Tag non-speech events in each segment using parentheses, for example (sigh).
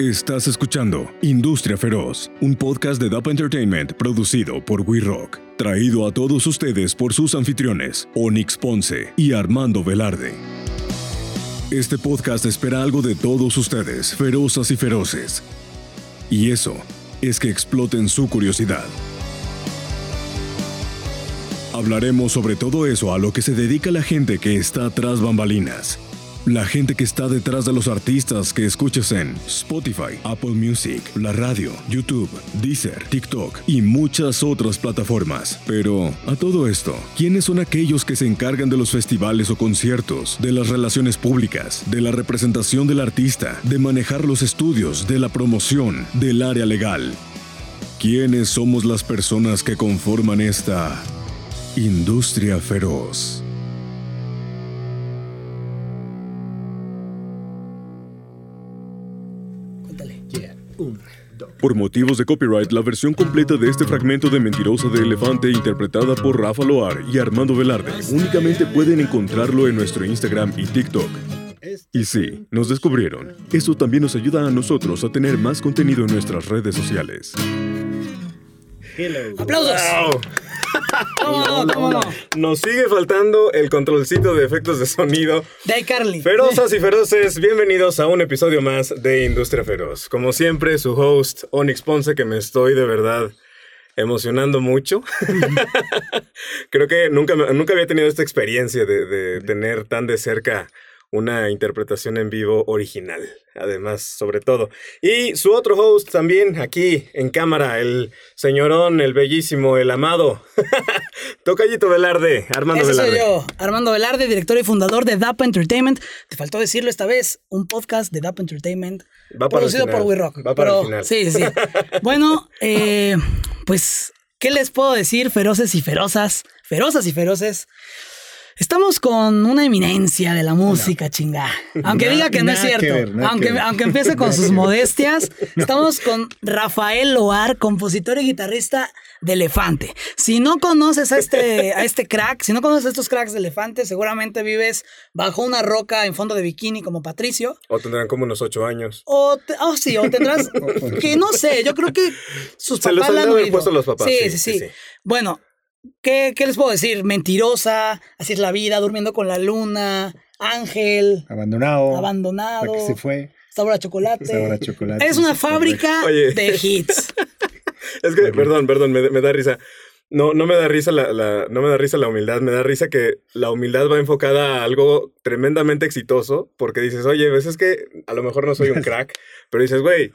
Estás escuchando Industria Feroz, un podcast de DAP Entertainment producido por We Rock, traído a todos ustedes por sus anfitriones, Onyx Ponce y Armando Velarde. Este podcast espera algo de todos ustedes, ferozas y feroces. Y eso es que exploten su curiosidad. Hablaremos sobre todo eso a lo que se dedica la gente que está tras bambalinas la gente que está detrás de los artistas que escuchas en Spotify, Apple Music, la radio, YouTube, Deezer, TikTok y muchas otras plataformas. Pero, a todo esto, ¿quiénes son aquellos que se encargan de los festivales o conciertos, de las relaciones públicas, de la representación del artista, de manejar los estudios, de la promoción, del área legal? ¿Quiénes somos las personas que conforman esta industria feroz? Por motivos de copyright, la versión completa de este fragmento de Mentirosa de Elefante, interpretada por Rafa Loar y Armando Velarde, únicamente pueden encontrarlo en nuestro Instagram y TikTok. Y sí, nos descubrieron. Eso también nos ayuda a nosotros a tener más contenido en nuestras redes sociales. ¡Aplausos! (laughs) ¿Cómo no? ¿Cómo no? Nos sigue faltando el controlcito de efectos de sonido. De Carly. Ferozas y feroces, bienvenidos a un episodio más de Industria Feroz. Como siempre, su host, Onyx Ponce, que me estoy de verdad emocionando mucho. (laughs) Creo que nunca, nunca había tenido esta experiencia de, de tener tan de cerca una interpretación en vivo original, además, sobre todo. Y su otro host también aquí en cámara, el señorón, el bellísimo, el amado, (laughs) Tocayito Velarde, Armando Velarde. soy yo, Armando Velarde, director y fundador de DAP Entertainment. Te faltó decirlo esta vez, un podcast de DAP Entertainment Va para el producido final. por We Rock. Va para el Pero- final. Sí, sí, sí. (laughs) bueno, eh, pues, ¿qué les puedo decir, feroces y ferozas? Ferozas y feroces. Estamos con una eminencia de la música, chinga. Aunque Na- diga que no es cierto. ver, aunque, aunque empiece con (laughs) sus modestias. (laughs) Estamos con Rafael Loar, compositor y guitarrista de Elefante. Si no conoces a este, a este crack, si no conoces a estos cracks de Elefante, seguramente vives bajo una roca en fondo de bikini como Patricio. O tendrán como unos ocho años. O, te- oh, sí, o tendrás, (laughs) que no sé, yo creo que sus Se los papás han la han puesto los papás, Sí, sí, sí, sí, sí. sí. Bueno, ¿qué, ¿qué les puedo decir? Mentirosa, así es la vida, durmiendo con la luna, ángel, Abandonado. abandonado, que se fue. sabor a chocolate. Sabor a chocolate. Es una fábrica Oye. de hits. (laughs) Es que, perdón, perdón, me, me da risa. No, no me da risa la, la- no me da risa la humildad, me da risa que la humildad va enfocada a algo tremendamente exitoso, porque dices, oye, ves, es que a lo mejor no soy un (laughs) crack, pero dices, güey,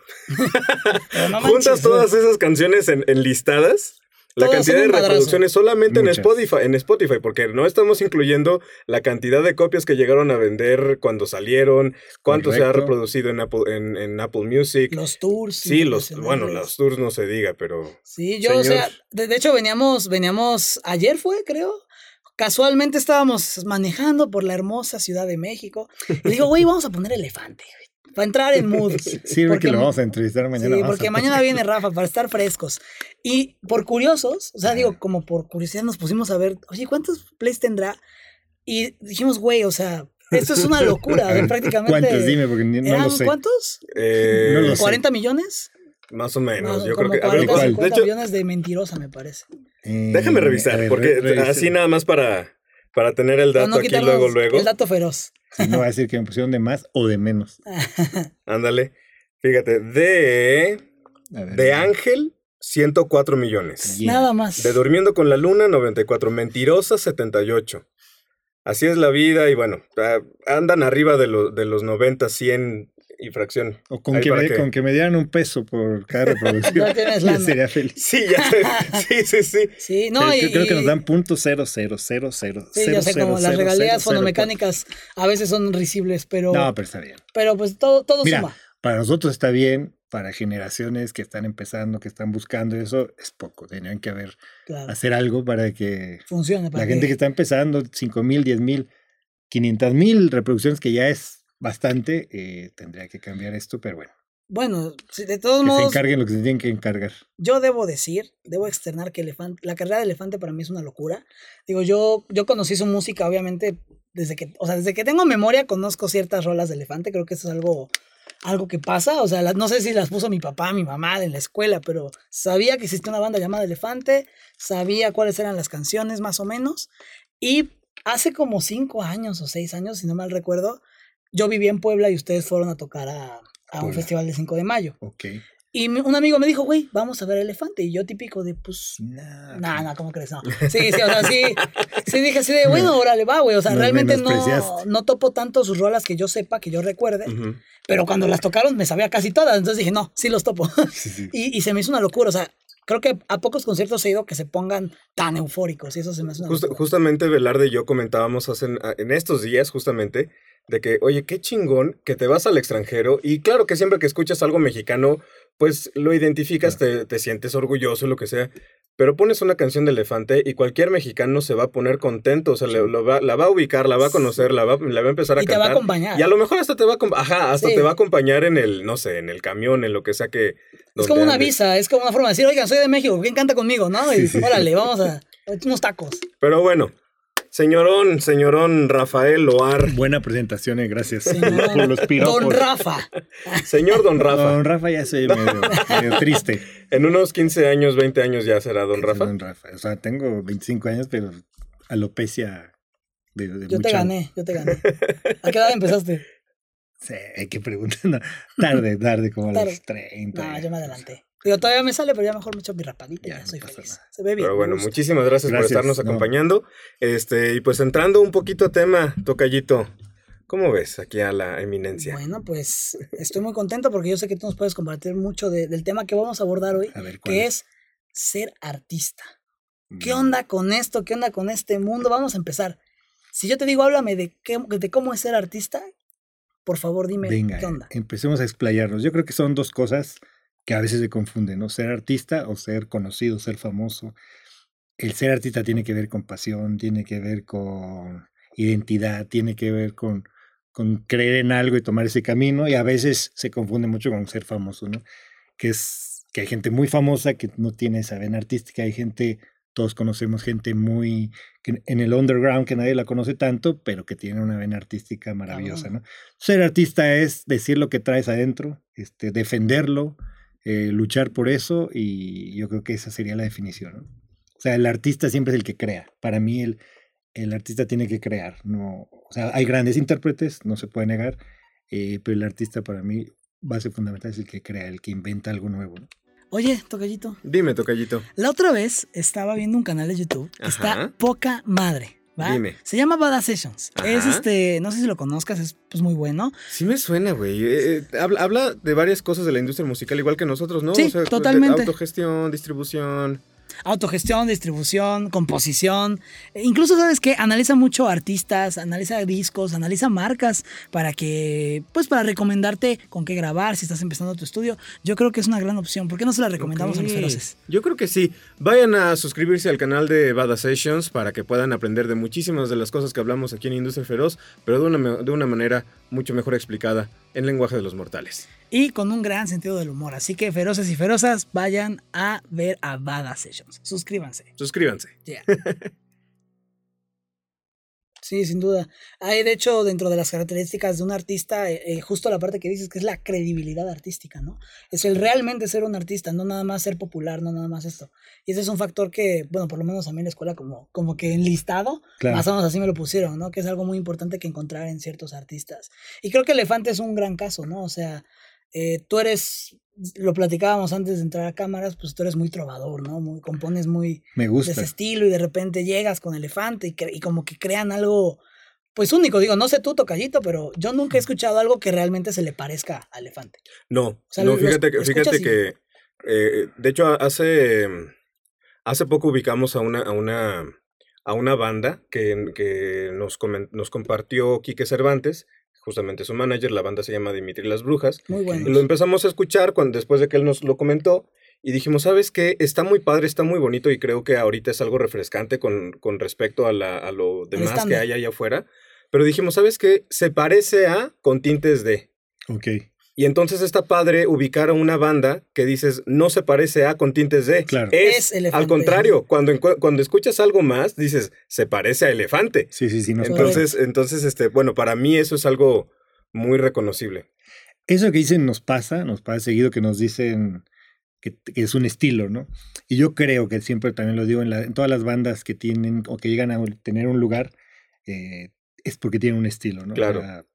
no (laughs) juntas todas esas canciones en, en listadas, la cantidad de reproducciones solamente en Muchas. Spotify, en Spotify, porque no estamos incluyendo la cantidad de copias que llegaron a vender cuando salieron, cuánto se ha Correcto. reproducido en Apple, en, en Apple Music. Los tours. sí, los, bueno, los tours no se diga, pero... Sí, yo, o Señor. sea, de, de hecho veníamos, veníamos, ayer fue, creo. Casualmente estábamos manejando por la hermosa Ciudad de México. Y digo, güey, vamos a poner elefante, güey, para entrar en mood. Sirve Porque- que lo vamos a entrevistar mañana. Sí, porque mañana viene Rafa para estar frescos. Y por curiosos, o sea, digo, como por curiosidad nos pusimos a ver, oye, ¿cuántos plays tendrá? Y dijimos, güey, o sea, esto es una locura, ver, (laughs) prácticamente. ¿Cuántos? Dime, porque ni- no ¿Eran lo sé. cuántos? eh, No lo sé. ¿40 millones? Más o menos, No, yo creo que... A ver, 40, ¿cuál? 50 de hecho, millones de mentirosa, me parece. Eh, déjame revisar, ver, porque re- así nada más para, para tener el dato no aquí luego, luego. el dato feroz. Si no va a decir que me pusieron de más o de menos. (laughs) Ándale. Fíjate, de... Ver, De Ángel, 104 millones. Yeah. Nada más. De Durmiendo con la Luna, 94. Mentirosa, 78. Así es la vida y bueno, ah, andan arriba de, los de los 90, 100 y fracción. O con que, me, que- con que me dieran un peso por cada reproducción. (laughs) Ya tienes ya lana. sería feliz. Sí, ya sé. (laughs) Sí, sí, sí. Sí, no, Pero y, creo, creo que nos y- dan punto cero cero cero cero Sí, cero, yo sé, cero, como las cero, regalías cero, cero, fonomecánicas a veces son risibles, pero. No, pero está bien. pero pues todo, todo Mira, suma. para nosotros está bien, para generaciones que están empezando, que están buscando eso, es poco. Tendrían que haber, Claro, hacer algo para que funciona. para la gente que está empezando, 5 mil, 10 mil, 500 mil reproducciones, que ya es bastante, eh, tendría que cambiar esto, pero bueno, Bueno, de todos que se modos, encarguen lo que se tienen que encargar. yo debo decir, debo externar que Elefante, la carrera de Elefante para mí es una locura. Digo, yo, yo conocí su música, obviamente, desde que, o sea, desde que tengo memoria conozco ciertas rolas de Elefante, creo que eso es algo algo que pasa. O sea, las- no sé si las puso mi papá, mi mamá en la escuela, pero sabía que existía una banda llamada Elefante, sabía cuáles eran las canciones más o menos. Y hace como cinco años o seis años, si no mal recuerdo, yo vivía en Puebla y ustedes fueron a tocar a, a un festival de 5 de mayo. Y un amigo me dijo, güey, vamos a ver Elefante. Y yo típico de, pues, Nah, no, no, ¿cómo crees? No. Sí, sí, o sea, sí, sí dije así de, (laughs) bueno, órale, va, güey. O sea, Nos realmente no, no topo tanto sus rolas que yo sepa, que yo recuerde. Ujú. Pero cuando las tocaron me sabía casi todas. Entonces dije, no, sí los topo. sí, sí. (laughs) y, y se me hizo una locura. O sea, creo que a pocos conciertos he ido que se pongan tan eufóricos. Y eso se me hace una locura. justamente Velarde y yo comentábamos hace, en estos días, justamente, de que, oye, qué chingón que te vas al extranjero. Y claro que siempre que escuchas algo mexicano, pues lo identificas, te, te sientes orgulloso, lo que sea. Pero pones una canción de Elefante y cualquier mexicano se va a poner contento, o sea, le- lo va- la va a ubicar, la va a conocer, la va, la va a empezar a Y te va a cantar. acompañar. Y a lo mejor hasta te va a, acom- ajá, hasta Sí. te va a acompañar en el, no sé, en el camión, en lo que sea que... Es como una andes. visa, es como una forma de decir, oigan, soy de México, ¿quién canta conmigo? ¿No? Y Sí, sí. órale, vamos a unos tacos. Pero bueno, señorón, señorón Rafael Loar, Buena presentación, eh, gracias Señor por los piropos. Don Rafa. señor Don Rafa. Don Rafa ya soy medio, (laughs) medio triste. En unos 15 años, 20 años ya será Don Rafa. Don Rafa. O sea, tengo 25 años, pero alopecia de, de Yo te gané, yo te gané. ¿A qué edad (laughs) empezaste? Sí, hay que preguntar. no, tarde, tarde, como a Tarde. los 30. No, yo me adelanté. Digo, todavía me sale, pero ya mejor me echo mi rapadita y Ya, ya, no soy pasa feliz. nada. Se ve bien. Pero bueno, muchísimas gracias, por estarnos no. acompañando. Este, y pues entrando un poquito a tema, Tocayito, ¿cómo ves aquí a la eminencia? Bueno, pues estoy muy contento porque yo sé que tú nos puedes compartir mucho de- del tema que vamos a abordar hoy, A ver, ¿cuál que es? es ser artista. ¿Qué Mm, onda con esto? ¿Qué onda con este mundo? Vamos a empezar. Si yo te digo, háblame de, qué, de cómo es ser artista, por favor dime Venga, qué onda. empecemos a explayarnos. Yo creo que son dos cosas que a veces se confunden, ¿no? Ser artista o ser conocido, ser famoso. El ser artista tiene que ver con pasión, tiene que ver con identidad, tiene que ver con, con creer en algo y tomar ese camino, y a veces se confunde mucho con ser famoso, ¿no? Que es que hay gente muy famosa que no tiene esa vena artística, hay gente, todos conocemos gente muy que en el underground que nadie la conoce tanto, pero que tiene una vena artística maravillosa. ¿no? Ser artista es decir lo que traes adentro, este, defenderlo, eh, luchar por eso, y yo creo que esa sería la definición, ¿no? O sea, el artista siempre es el que crea. Para mí el, el artista tiene que crear, no, o sea, hay grandes intérpretes, no se puede negar, eh, pero el artista para mí base fundamental es el que crea, el que inventa algo nuevo, ¿no? Oye, Tocayito, Dime, Tocayito. la otra vez estaba viendo un canal de YouTube que está poca madre. ¿Va? Dime. Se llama Badass Sessions. Es este, no sé si lo conozcas, es pues muy bueno. Sí me suena, güey. Eh, eh, habla, habla de varias cosas de la industria musical, igual que nosotros, ¿no? Sí, de totalmente. autogestión, distribución. Autogestión, distribución, composición. E incluso, ¿sabes qué? Analiza mucho artistas, analiza discos, analiza marcas para que, pues para recomendarte con qué grabar si estás empezando tu estudio. Yo creo que es una gran opción. ¿Por qué no se la recomendamos a los feroces? Yo creo que sí. Vayan a suscribirse al canal de Bada Sessions para que puedan aprender de muchísimas de las cosas que hablamos aquí en Industria Feroz, pero de una, de una manera mucho mejor explicada en lenguaje de los mortales. Y con un gran sentido del humor. Así que feroces y ferozas, vayan a ver a Badass Sessions. Suscríbanse. Suscríbanse. Yeah. (laughs) Sí, sin duda. Hay, de hecho, dentro de las características de un artista, eh, eh, justo la parte que dices que es la credibilidad artística, ¿no? Es el realmente ser un artista, no nada más ser popular, no nada más esto. Y ese es un factor que, bueno, por lo menos a mí en la escuela como, como que enlistado, Claro. más o menos así me lo pusieron, ¿no? Que es algo muy importante que encontrar en ciertos artistas. Y creo que Elefante es un gran caso, ¿no? O sea, eh, tú eres, lo platicábamos antes de entrar a cámaras, pues tú eres muy trovador, ¿no? Muy, compones muy Me de gusta. ese estilo y de repente llegas con Elefante y, y como que crean algo, pues único. Digo, no sé tú, Tocallito, pero yo nunca he escuchado algo que realmente se le parezca a Elefante. No, sea, no, fíjate, que- fíjate escuchas y- que, eh, de hecho, hace, hace poco ubicamos a una, a una, a una banda que, que nos, comen- nos compartió Quique Cervantes, justamente su manager, la banda se llama Dimitri Las Brujas, Muy y bueno. lo empezamos a escuchar cuando, después de que él nos lo comentó, y dijimos, ¿sabes qué? Está muy padre, está muy bonito, y creo que ahorita es algo refrescante con, con respecto a, la, a lo demás que hay allá afuera, pero dijimos, ¿sabes qué? Se parece a con tintes de... Ok, Y entonces está padre ubicar a una banda que dices, no se parece a con tintes de. Claro. Es, Es Elefante. al contrario, cuando, cuando escuchas algo más, dices, se parece a elefante. sí, sí, sí. Entonces, entonces, este, bueno, para mí eso es algo muy reconocible. eso que dicen nos pasa, nos pasa seguido que nos dicen que, es un estilo, ¿no? Y yo creo que siempre también lo digo en, en todas las bandas que tienen o que llegan a tener un lugar, eh, es porque tienen un estilo, ¿no? Claro.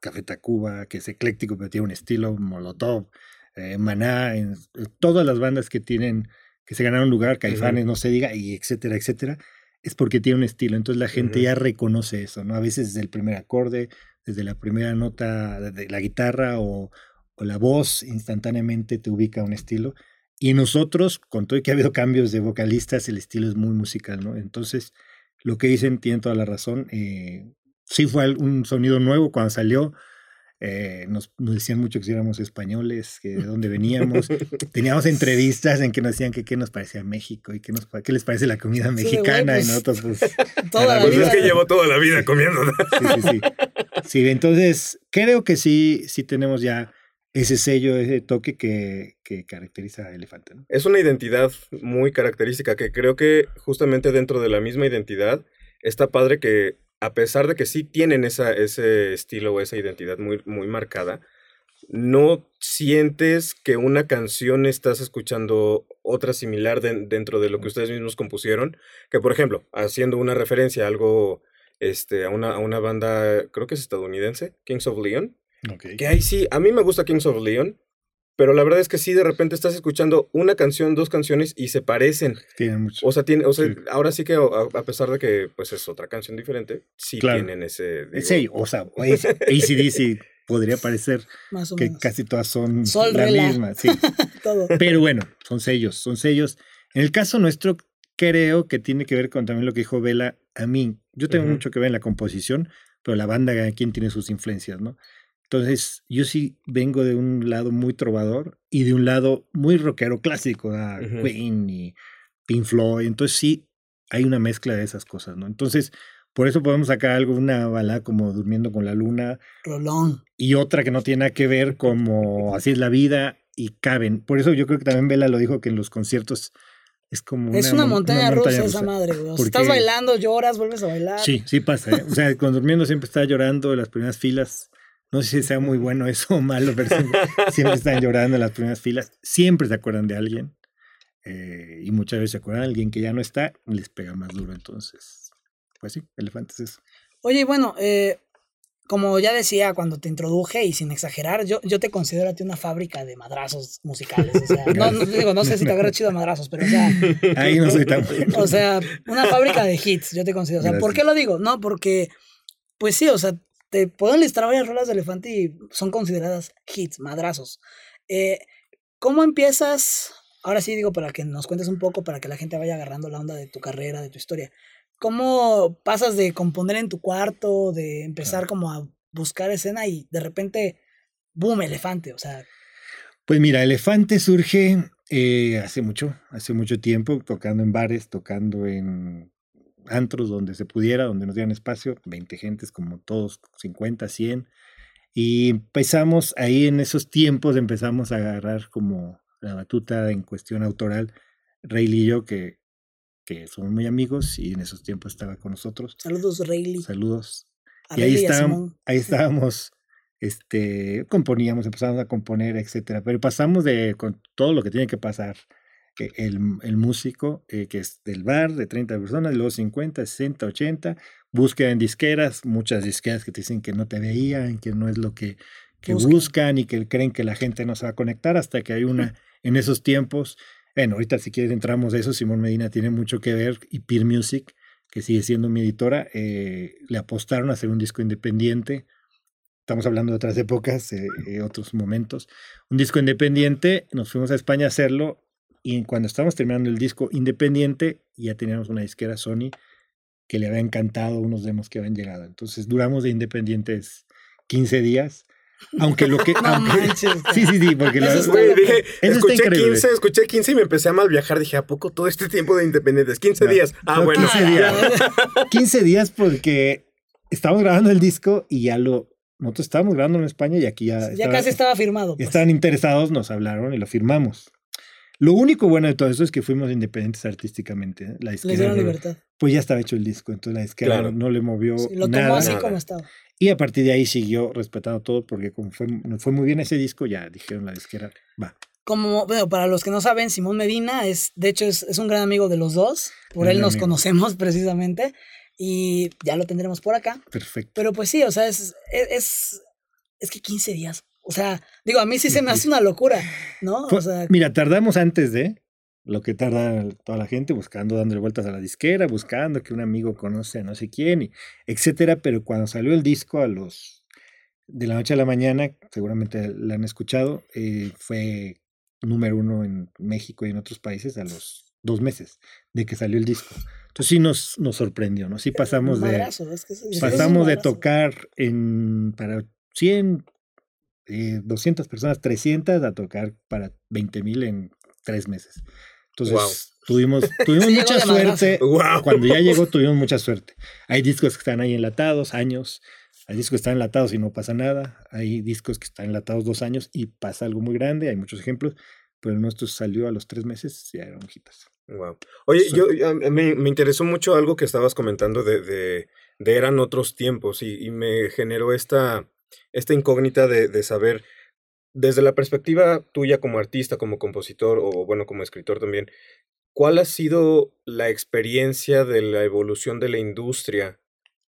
Café Tacuba, que es ecléctico, pero tiene un estilo, Molotov, eh, Maná, en, todas las bandas que tienen, que se ganaron lugar, Caifanes, no se diga, y etcétera, etcétera, es porque tiene un estilo. Entonces la gente ya reconoce eso, ¿no? A veces desde el primer acorde, desde la primera nota de la guitarra o, o la voz instantáneamente te ubica un estilo. Y nosotros, con todo y que ha habido cambios de vocalistas, el estilo es muy musical, ¿no? Entonces, lo que dicen tiene toda la razón. Eh, sí fue un sonido nuevo cuando salió. Eh, nos, decían mucho que si éramos españoles, que de dónde veníamos. (laughs) Teníamos entrevistas en que nos decían que qué nos parecía México y qué, nos, qué les parece la comida mexicana. y pues, nosotros, pues. (laughs) toda la Pues es que llevo toda la vida comiendo. Sí, sí, sí. Sí, entonces creo que sí, sí tenemos ya ese sello, ese toque que, que caracteriza a Elefante. ¿no? Es una identidad muy característica que creo que justamente dentro de la misma identidad está padre que a pesar de que sí tienen esa, ese estilo o esa identidad muy, muy marcada, no sientes que una canción estás escuchando otra similar de- dentro de lo que ustedes mismos compusieron, que por ejemplo, haciendo una referencia a algo, este, a una, a una banda, creo que es estadounidense, Kings of Leon, que ahí sí, a mí me gusta Kings of Leon, pero la verdad es que sí, de repente estás escuchando una canción, dos canciones y se parecen. Tienen mucho. O sea, tiene, o sea Sí. ahora sí que a, a pesar de que pues es otra canción diferente, sí Claro. tienen ese... Digo, sello, o sea, ACDC podría parecer Más o que menos. casi todas son Sol, la rela. misma. Sí. (laughs) Todo. Pero bueno, son sellos, son sellos. En el caso nuestro, creo que tiene que ver con también lo que dijo Vela a mí. Yo tengo mucho que ver en la composición, pero la banda cada quien tiene sus influencias, ¿no? Entonces, yo sí vengo de un lado muy trovador y de un lado muy rockero clásico, a Ujú. Queen y Pink Floyd. Entonces, sí, hay una mezcla de esas cosas, ¿no? Entonces, por eso podemos sacar algo, una balada como Durmiendo con la Luna, Rolón. y otra que no tiene nada que ver como así es la vida y caben. Por eso yo creo que también Vela lo dijo que en los conciertos es como es una mon- montaña, montaña rusa esa madre, güey. Sea, estás Porque- bailando, lloras, vuelves a bailar. Sí, sí pasa. ¿eh? O sea, con durmiendo siempre está llorando en las primeras filas. No sé si sea muy bueno eso o malo, pero siempre, siempre están llorando en las primeras filas. Siempre se acuerdan de alguien. eh, y muchas veces se acuerdan de alguien que ya no está les pega más duro. Entonces, pues sí, elefantes es. Oye, bueno, eh, como ya decía cuando te introduje y sin exagerar, yo, yo te considero a ti una fábrica de madrazos musicales. O sea, no, no, digo, no sé si te agarra chido a madrazos, pero o sea, Ahí no soy tan bueno. o sea, una fábrica de hits, yo te considero. O sea, ¿por Gracias. qué lo digo? No, porque, pues sí, o sea, te puedo enlistar varias rolas de Elefante y son consideradas hits, madrazos. Eh, ¿Cómo empiezas? Ahora sí digo para que nos cuentes un poco, para que la gente vaya agarrando la onda de tu carrera, de tu historia. ¿Cómo pasas de componer en tu cuarto, de empezar como a buscar escena y de repente, boom, elefante? O sea, Pues mira, Elefante surge eh, hace mucho, hace mucho tiempo, tocando en bares, tocando en antros donde se pudiera, donde nos dieran espacio, 20 gentes como todos, 50, 100. Y empezamos ahí en esos tiempos, empezamos a agarrar como la batuta en cuestión autoral, Rayleigh y yo, que, que somos muy amigos y en esos tiempos estaba con nosotros. saludos, Rayleigh. Saludos. a Y ahí estábamos, ahí (laughs) estábamos, este, componíamos, empezamos a componer, etcétera. Pero pasamos de con todo lo que tiene que pasar eh, el, el músico, eh, que es del bar de 30 personas, luego 50, 60, 80, búsqueda en disqueras, muchas disqueras que te dicen que no te veían, que no es lo que, que Buscan. buscan y que creen que la gente no se va a conectar hasta que hay una (laughs) en esos tiempos. Bueno, ahorita si quieres entramos a eso, Simón Medina tiene mucho que ver y Peer Music, que sigue siendo mi editora, eh, le apostaron a hacer un disco independiente. Estamos hablando de otras épocas, eh, eh, otros momentos. Un disco independiente, nos fuimos a España a hacerlo y cuando estábamos terminando el disco independiente, ya teníamos una disquera Sony que le había encantado unos demos que habían llegado. Entonces duramos de independientes 15 días. Aunque lo que... (laughs) No aunque- manches, sí, sí, sí, porque Eso lo- Güey, dije, Eso escuché increíble. 15, escuché 15 y me empecé a mal viajar. Dije, ¿a poco todo este tiempo de independientes? 15 No, días. Ah, no, bueno. 15 días. 15 (laughs) días porque estábamos grabando el disco y ya lo... Nosotros estábamos grabando en España y aquí ya... ya estaba- casi estaba firmado. pues. estaban interesados, nos hablaron y lo firmamos. Lo único bueno de todo eso es que fuimos independientes artísticamente. ¿eh? La Les disquera, dieron libertad. pues ya estaba hecho el disco, entonces la disquera Claro. no, no le movió Sí, lo tomó nada. así Nada. como estaba. Y a partir de ahí siguió respetando todo porque como fue, muy bien ese disco, ya dijeron la disquera, va. Como, bueno, para los que no saben, Simón Medina es, de hecho, es, es un gran amigo de los dos. Por Gran él nos amigo. conocemos (laughs) precisamente. Y ya lo tendremos por acá. Perfecto. Pero pues sí, o sea, es, es, es, es que 15 días. O sea, digo, a mí sí se me hace una locura, ¿no? O sea, mira, tardamos antes de lo que tarda toda la gente buscando, dándole vueltas a la disquera, buscando que un amigo conoce a no sé quién, y etcétera. Pero cuando salió el disco a los de la noche a la mañana, seguramente la han escuchado, eh, fue número uno en México y en otros países a los dos meses de que salió el disco. Entonces sí nos, nos sorprendió, ¿no? Sí pasamos de, madrazo, es que pasamos de tocar en para 100, eh, 200 personas, 300 a tocar para 20 mil en tres meses. Entonces Wow. tuvimos, tuvimos (laughs) Sí, mucha suerte. ¡Wow! Cuando ya llegó (laughs) tuvimos mucha suerte. Hay discos que están ahí enlatados, años. Hay discos que están enlatados y no pasa nada. Hay discos que están enlatados dos años y pasa algo muy grande. Hay muchos ejemplos. Pero el nuestro salió a los tres meses y ya eran hitas. Wow. Oye, Sí. yo me, me interesó mucho algo que estabas comentando de, de, de eran otros tiempos y, y me generó esta, esta incógnita de, de saber, desde la perspectiva tuya como artista, como compositor o bueno, como escritor también, ¿cuál ha sido la experiencia de la evolución de la industria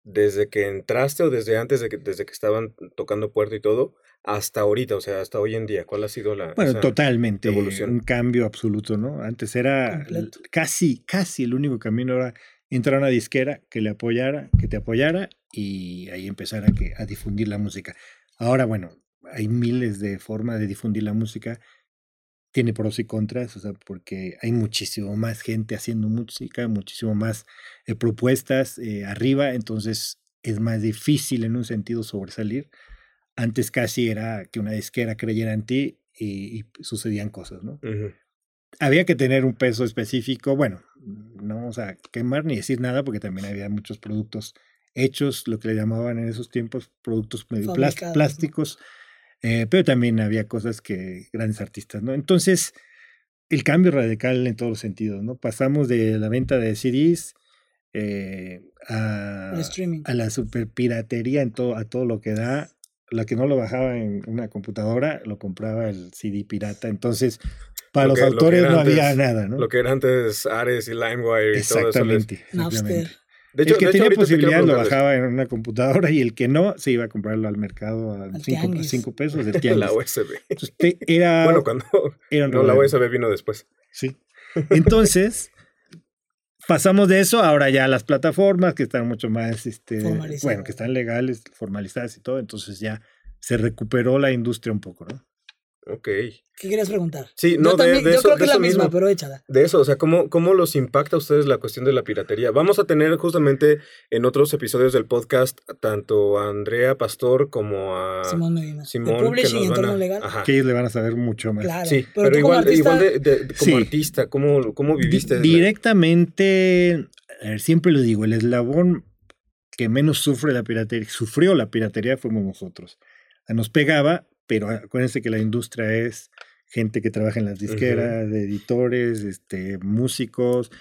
desde que entraste o desde antes de que, desde que estaban tocando puerto y todo hasta ahorita, o sea, hasta hoy en día? ¿Cuál ha sido la Bueno, totalmente. evolución. Un cambio absoluto, ¿no? Antes era Completo. casi, casi el único camino era entrar a una disquera que le apoyara, que te apoyara y ahí empezar a, que, a difundir la música. Ahora, bueno, hay miles de formas de difundir la música. Tiene pros y contras, o sea, porque hay muchísimo más gente haciendo música, muchísimo más eh, propuestas eh, arriba, entonces es más difícil en un sentido sobresalir. Antes casi era que una disquera creyera en ti y, y sucedían cosas, ¿no? Había que tener un peso específico, bueno, no vamos a quemar ni decir nada porque también había muchos productos hechos, lo que le llamaban en esos tiempos productos medio plásticos, eh, pero también había cosas que grandes artistas, ¿no? Entonces, el cambio radical en todos los sentidos, ¿no? Pasamos de la venta de CDs eh, a, a la superpiratería en todo, a todo lo que da. La que no lo bajaba en una computadora, lo compraba el CD pirata. Entonces, para Lo los que- autores no había nada, ¿no? Lo que era antes Ares y LimeWire y todo eso. les- Exactamente. De hecho, el que de hecho, tenía posibilidad lo bajaba en una computadora y el que no se iba a comprarlo al mercado a Al 5 tianguis. pesos del (laughs) tianguis. La USB. Entonces, era, (laughs) Bueno, cuando. (laughs) era No, la. USB vino después. Sí. Entonces, pasamos de eso ahora ya a las plataformas que están mucho más, este, Formalizadas. bueno, que están legales, formalizadas y todo. Entonces ya se recuperó la industria un poco, ¿no? Ok. ¿Qué querías preguntar? Sí, yo no, de- también, de yo eso- creo que de es la misma, mismo. pero échala. De eso, o sea, ¿cómo, ¿cómo los impacta a ustedes la cuestión de la piratería? Vamos a tener justamente en otros episodios del podcast tanto a Andrea Pastor como a Simón Medina. Simón. de que publishing nos y van entorno a- legal. Ajá. Que ellos le van a saber mucho más. Claro. Sí, pero, pero, como igual, artista, igual de, de- como Sí. artista, ¿cómo, cómo viviste? directamente, a ver, siempre lo digo, el eslabón que menos sufre la piratería, sufrió la piratería fuimos nosotros. Nos pegaba, pero acuérdense que la industria es gente que trabaja en las disqueras, editores, este, músicos.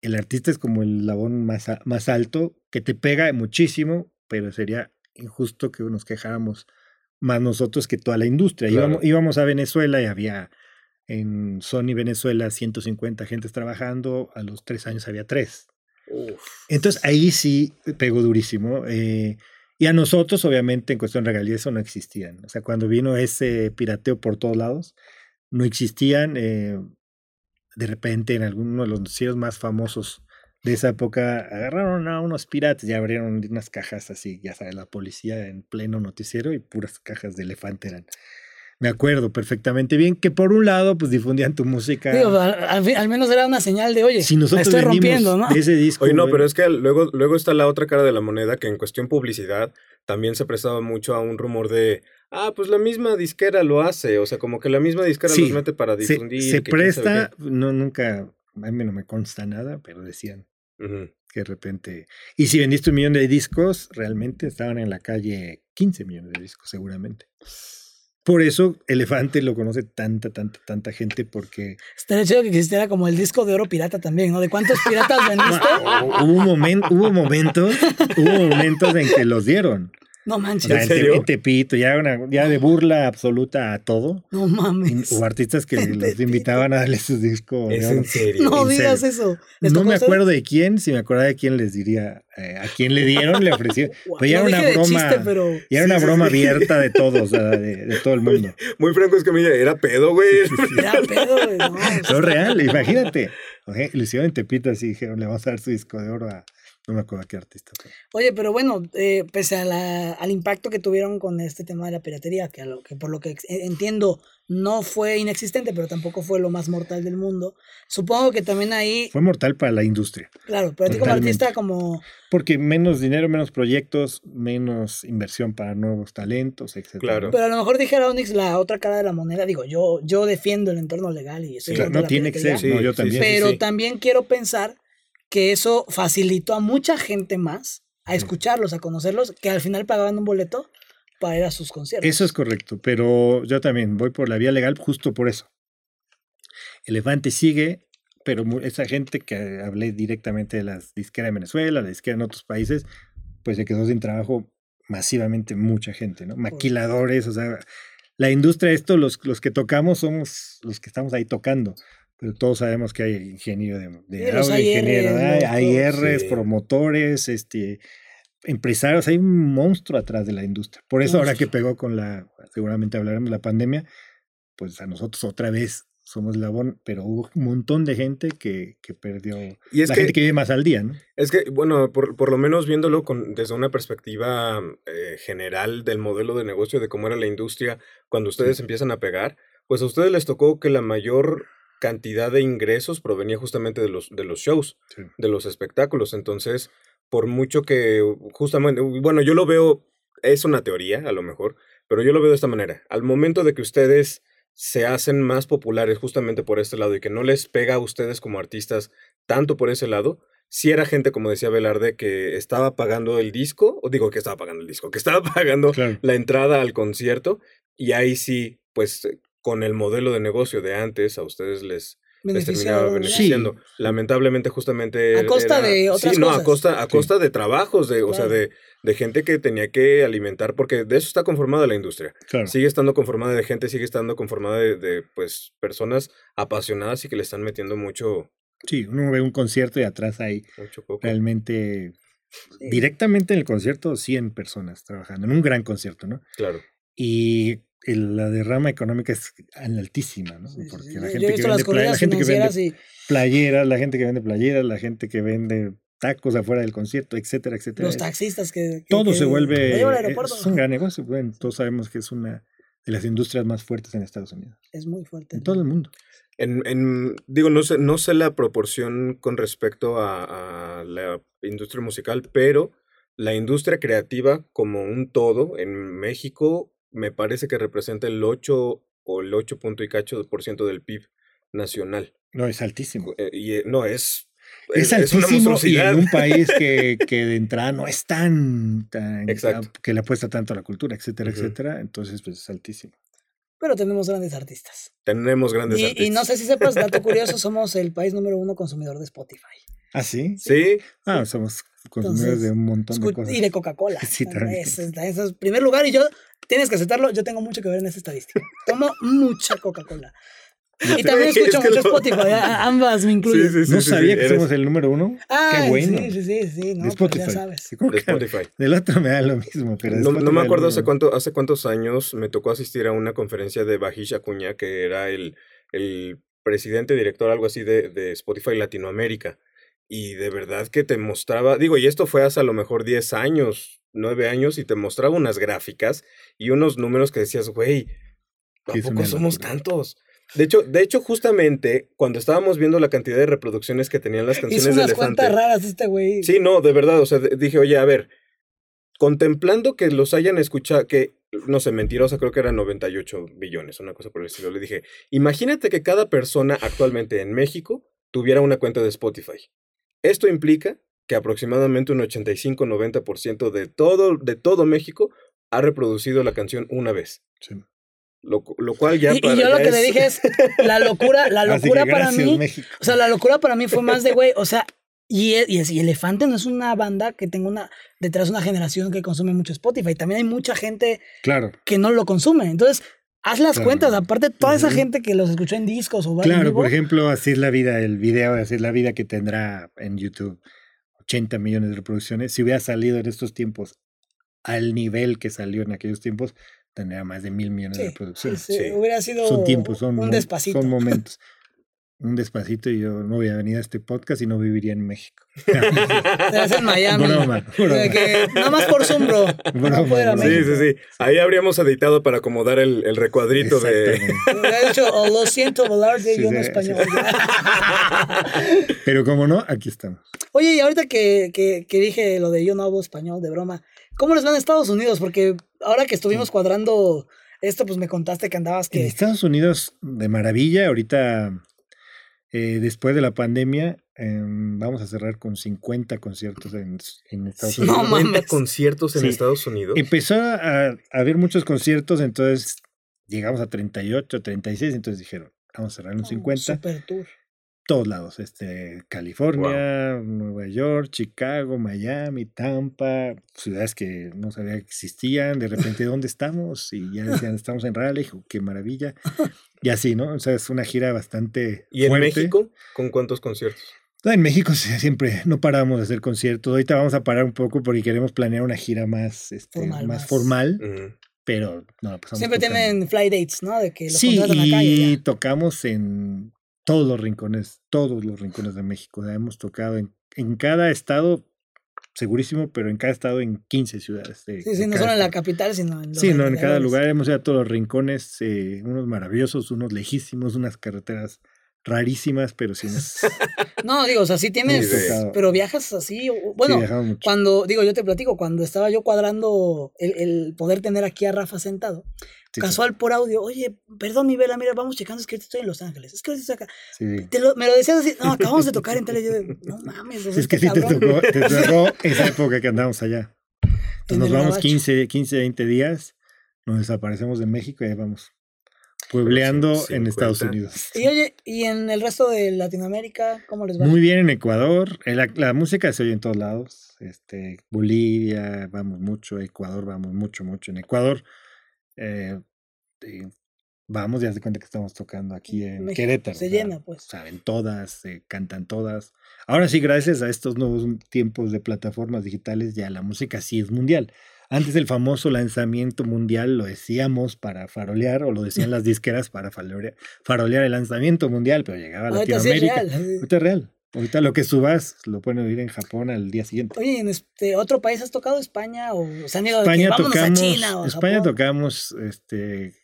El artista es como el eslabón más, a- más alto, que te pega muchísimo, pero sería injusto que nos quejáramos más nosotros que toda la industria. Claro. Íbamos, íbamos a Venezuela y había en Sony Venezuela 150 gentes trabajando, a los tres años había tres. Uf. Entonces ahí sí pegó durísimo. eh, y a nosotros, obviamente, en cuestión de regalías, eso no existían. O sea, cuando vino ese pirateo por todos lados, no existían. eh, de repente, en alguno de los noticieros más famosos de esa época, agarraron a unos piratas y abrieron unas cajas así, ya sabes, la policía en pleno noticiero y puras cajas de elefante eran. Me acuerdo perfectamente bien que por un lado, pues difundían tu música. digo, al, menos era una señal de, oye, si la nosotros estoy vendimos rompiendo, ¿no? de ese disco. Oye, no, güey, pero es que luego, luego está la otra cara de la moneda que en cuestión publicidad también se prestaba mucho a un rumor de, ah, pues la misma disquera lo hace, o sea, como que la misma disquera Sí, los mete para difundir. se presta, no nunca, a mí no me consta nada, pero decían que de repente, y si vendiste un millón de discos, realmente estaban en la calle 15 millones de discos seguramente. Por eso Elefante lo conoce tanta, tanta, tanta gente porque Estaría chido que existiera como el disco de oro pirata también, ¿no? ¿De cuántos piratas (laughs) vendiste? hubo, un momen- hubo momentos, hubo momentos en que los dieron. No O manches. sea, en, serio? en Tepito, ya, una, ya de burla absoluta a todo. No mames. Hubo artistas que (laughs) los invitaban a darles su disco. de ¿Es oro. en serio? No en digas serio. eso. ¿Les No me acuerdo de quién, si me acordaba de quién les diría, eh, a quién le dieron, le ofrecieron. (laughs) Pero ya era una broma. chiste, pero... Ya era Sí, una sí, broma sí. abierta de todos, o sea, de, de todo el mundo. Muy franco es que me era pedo, güey. Era pedo, güey. No, es real, imagínate. Ok, Lo hicieron en Tepito así, dijeron, le vamos a dar su disco de oro a, no me acuerdo qué artista. fue. Oye, pero bueno, eh, pese a la- al impacto que tuvieron con este tema de la piratería, que, a lo, que por lo que eh, entiendo no fue inexistente, pero tampoco fue lo más mortal del mundo, supongo que también ahí, Fue mortal para la industria, claro, pero a ti como artista, como, porque menos dinero, menos proyectos, menos inversión para nuevos talentos, etc. Claro. pero a lo mejor dijera Onyx la otra cara de la moneda, digo, yo, yo defiendo el entorno legal y estoy Sí, contra no la tiene que ser, no, yo Sí, sí, también. sí. pero también quiero pensar que eso facilitó a mucha gente más a escucharlos, a conocerlos, que al final pagaban un boleto para ir a sus conciertos. Eso es correcto, pero yo también voy por la vía legal justo por eso. Elefante sigue, pero esa gente que hablé directamente de las disqueras de Venezuela, la disquera en otros países, pues se quedó sin trabajo masivamente mucha gente, ¿no? Maquiladores, o sea, la industria, esto, los, los que tocamos somos los que estamos ahí tocando, todos sabemos que hay ingeniero de, de los audio, ingeniero hay sí. promotores, este, empresarios, hay un monstruo atrás de la industria. Por eso ahora que pegó con la, seguramente hablaremos de la pandemia, pues a nosotros otra vez somos labón, pero hubo un montón de gente que, que perdió, Y es la que, gente que vive más al día, ¿no? es que, bueno, por, por lo menos viéndolo con, desde una perspectiva eh, general del modelo de negocio, de cómo era la industria, cuando ustedes empiezan a pegar, pues a ustedes les tocó que la mayor cantidad de ingresos provenía justamente de los, de los shows, Sí. de los espectáculos. Entonces, por mucho que justamente, bueno, yo lo veo, es una teoría a lo mejor, pero yo lo veo de esta manera. Al momento de que ustedes se hacen más populares justamente por este lado y que no les pega a ustedes como artistas tanto por ese lado, si era gente, como decía Velarde, que estaba pagando el disco, o digo que estaba pagando el disco, que estaba (laughs) pagando Claro. la entrada al concierto, y ahí sí, pues con el modelo de negocio de antes, a ustedes les, les terminaba beneficiando. Lamentablemente, justamente. A costa era- de otras sí, no, cosas. a costa, a Sí. costa de trabajos, de, o sea, de, de gente que tenía que alimentar, porque de eso está conformada la industria. Claro. Sigue estando conformada de gente, sigue estando conformada de, de, pues, personas apasionadas y que le están metiendo mucho, Sí, uno ve un concierto y atrás hay mucho coco. realmente, Sí. directamente en el concierto, 100 personas trabajando, en un gran concierto, ¿no? Claro. Y el- la derrama económica es altísima, ¿no? Porque la gente que vende play- la corridas gente que financieras vende y playeras, la gente que vende playeras, la gente que vende tacos afuera del concierto, etcétera, etcétera. los taxistas que... que- Todo que se vuelve es un gran negocio. Bueno, todos sabemos que es una de las industrias más fuertes en Estados Unidos, Es muy fuerte. en todo el mundo. En, en- digo, no sé, no sé la proporción con respecto a, a la industria musical, pero la industria creativa como un todo en México me parece que representa el 8 o el 8 punto y cacho por ciento del PIB nacional. No, es altísimo. Eh, y eh, no, es, Es, altísimo y en un país (laughs) que, que de entrada no es tan, tan Exacto. que le apuesta tanto a la cultura, etcétera, etcétera. Entonces, pues es altísimo. Pero tenemos grandes artistas. Tenemos grandes Y, artistas. y no sé si sepas, dato curioso, somos el país número uno consumidor de Spotify. ¿Ah, sí? Sí, Ah, somos consumidores Entonces, de un montón de cosas. Y de Coca-Cola. (laughs) Sí, también. Ese es, ese es primer lugar. Y yo, tienes que aceptarlo, yo tengo mucho que ver en esa estadística. Tomo mucha Coca-Cola. (laughs) Y también Es escucho que mucho lo- Spotify, ambas me incluyen. Sí, sí, sí, no sí, sabía sí, que eres somos el número uno. Ah, Qué bueno. Sí, sí, sí, sí, no, de pues Spotify. ya sabes. Sí, ¿cómo de Spotify. Del otro me da lo mismo, pero No, no me acuerdo hace, cuánto, hace cuántos años me tocó asistir a una conferencia de Bajish Acuña, que era el, el presidente, director, algo así de, de Spotify Latinoamérica. Y de verdad que te mostraba, digo, y esto fue hace a lo mejor 10 años, 9 años, y te mostraba unas gráficas y unos números que decías, güey, ¿a Sí, es poco una somos locura. tantos? De hecho, de hecho, justamente cuando estábamos viendo la cantidad de reproducciones que tenían las Hizo canciones de unas Elefante. cuentas raras este güey. Sí, no, de verdad, o sea, de- dije, oye, a ver, contemplando que los hayan escuchado, que, no sé, mentirosa, creo que eran 98 billones, una cosa por el estilo, le dije, imagínate que cada persona actualmente en México tuviera una cuenta de Spotify. Esto implica que aproximadamente un 85-90% de todo, de todo México ha reproducido la canción una vez. Sí. Lo, lo cual ya y, y para- yo lo que le es- dije es, (laughs) la locura, la locura para gracias, mí, México. o sea, la locura para mí fue más de, güey, o sea, y, y, es- y Elefante no es una banda que tenga una, detrás una generación que consume mucho Spotify, también hay mucha gente Claro. que no lo consume, entonces, haz las Claro. cuentas, aparte toda esa gente que los escuchó en discos o en Claro, vivo, por ejemplo, así es la vida, el video de así es la vida que tendrá en YouTube 80 millones de reproducciones. Si hubiera salido en estos tiempos al nivel que salió en aquellos tiempos, tendría más de mil millones de reproducciones. sí, hubiera sido Son tiempos, son, un despacito. son (laughs) momentos. Un despacito y yo no hubiera venido a este podcast y no viviría en México. (laughs) (laughs) Das en Miami. Broma, broma. De que, nada más por Zoom, bro. Broma, no a. Sí, sí, sí. Ahí habríamos editado para acomodar el, el recuadrito de... De hecho, oh, lo siento, Velarde, Sí, yo no sí, español. Pero como no, aquí estamos. Oye, y ahorita que, que, que dije lo de yo no hablo español de broma, ¿cómo les va en Estados Unidos? Porque ahora que estuvimos cuadrando esto, pues me contaste que andabas En que... Estados Unidos, de maravilla, ahorita, eh, después de la pandemia, em, vamos a cerrar con 50 conciertos en, en Estados Sí, No Unidos. 50 mames. conciertos en Sí. Estados Unidos. Empezó a, a haber muchos conciertos, entonces llegamos a 38, 36, entonces dijeron, vamos a cerrar en 50, Super tour. todos lados, este, California, Nueva York, Chicago, Miami, Tampa, ciudades que no sabía que existían, de repente, ¿dónde estamos? Y ya decían, estamos en Raleigh, oh, qué maravilla. (laughs) Y así, ¿no? O sea, es una gira bastante ¿Y en fuerte. México? ¿Con cuántos conciertos? No, en México siempre no paramos de hacer conciertos. Ahorita vamos a parar un poco porque queremos planear una gira más, este, Formal, más más. formal, pero no, la pasamos Siempre tocando. tienen fly dates, ¿no? De que los Sí, y y allá. tocamos en todos los rincones, todos los rincones de México. O sea, hemos tocado en, en cada estado, segurísimo, pero en cada estado en 15 ciudades. de- Sí, sí, no solo en la capital, sino en Sí, no, en cada lugar hemos ido a todos los rincones, eh, unos maravillosos, unos lejísimos, unas carreteras rarísimas, pero sí nos (laughs) No, digo, o sea, sí tienes, pero viajas así, sí, bueno, cuando, digo, yo te platico, cuando estaba yo cuadrando el, el poder tener aquí a Rafa sentado, Sí, sí, casual por audio, oye, perdón, mi vela, mira, vamos checando, es que ahorita estoy en Los Ángeles, es que ahorita estoy acá. sí. Te lo- me lo decías así, no, acabamos de tocar en tele, yo no mames, Sí, es que este sí te cabrón". tocó, te (laughs) tocó esa época que andamos allá. En Entonces nos vamos gabacho. 15, 15, 20 días, nos desaparecemos de México y ahí vamos puebleando en 50. Estados Unidos. Y oye, y en el resto de Latinoamérica, ¿cómo les va? Muy bien en Ecuador, la, la música se oye en todos lados, este, Bolivia, vamos mucho, Ecuador, vamos mucho, mucho. En Ecuador, eh, eh, vamos, ya se cuenta que estamos tocando aquí en México, Querétaro. se llena, pues. Saben todas, se cantan todas. Ahora sí, gracias a estos nuevos tiempos de plataformas digitales, ya la música sí es mundial. Antes el famoso lanzamiento mundial lo decíamos para farolear, o lo decían las (laughs) disqueras para farolear, farolear el lanzamiento mundial, pero llegaba a Ahorita sí es Latinoamérica. real. Ahorita es real. Ahorita lo que subas lo pueden oír en Japón al día siguiente. Oye, ¿en este otro país has tocado España o se han ido de que España vámonos tocamos, a China o España Japón? tocamos, este,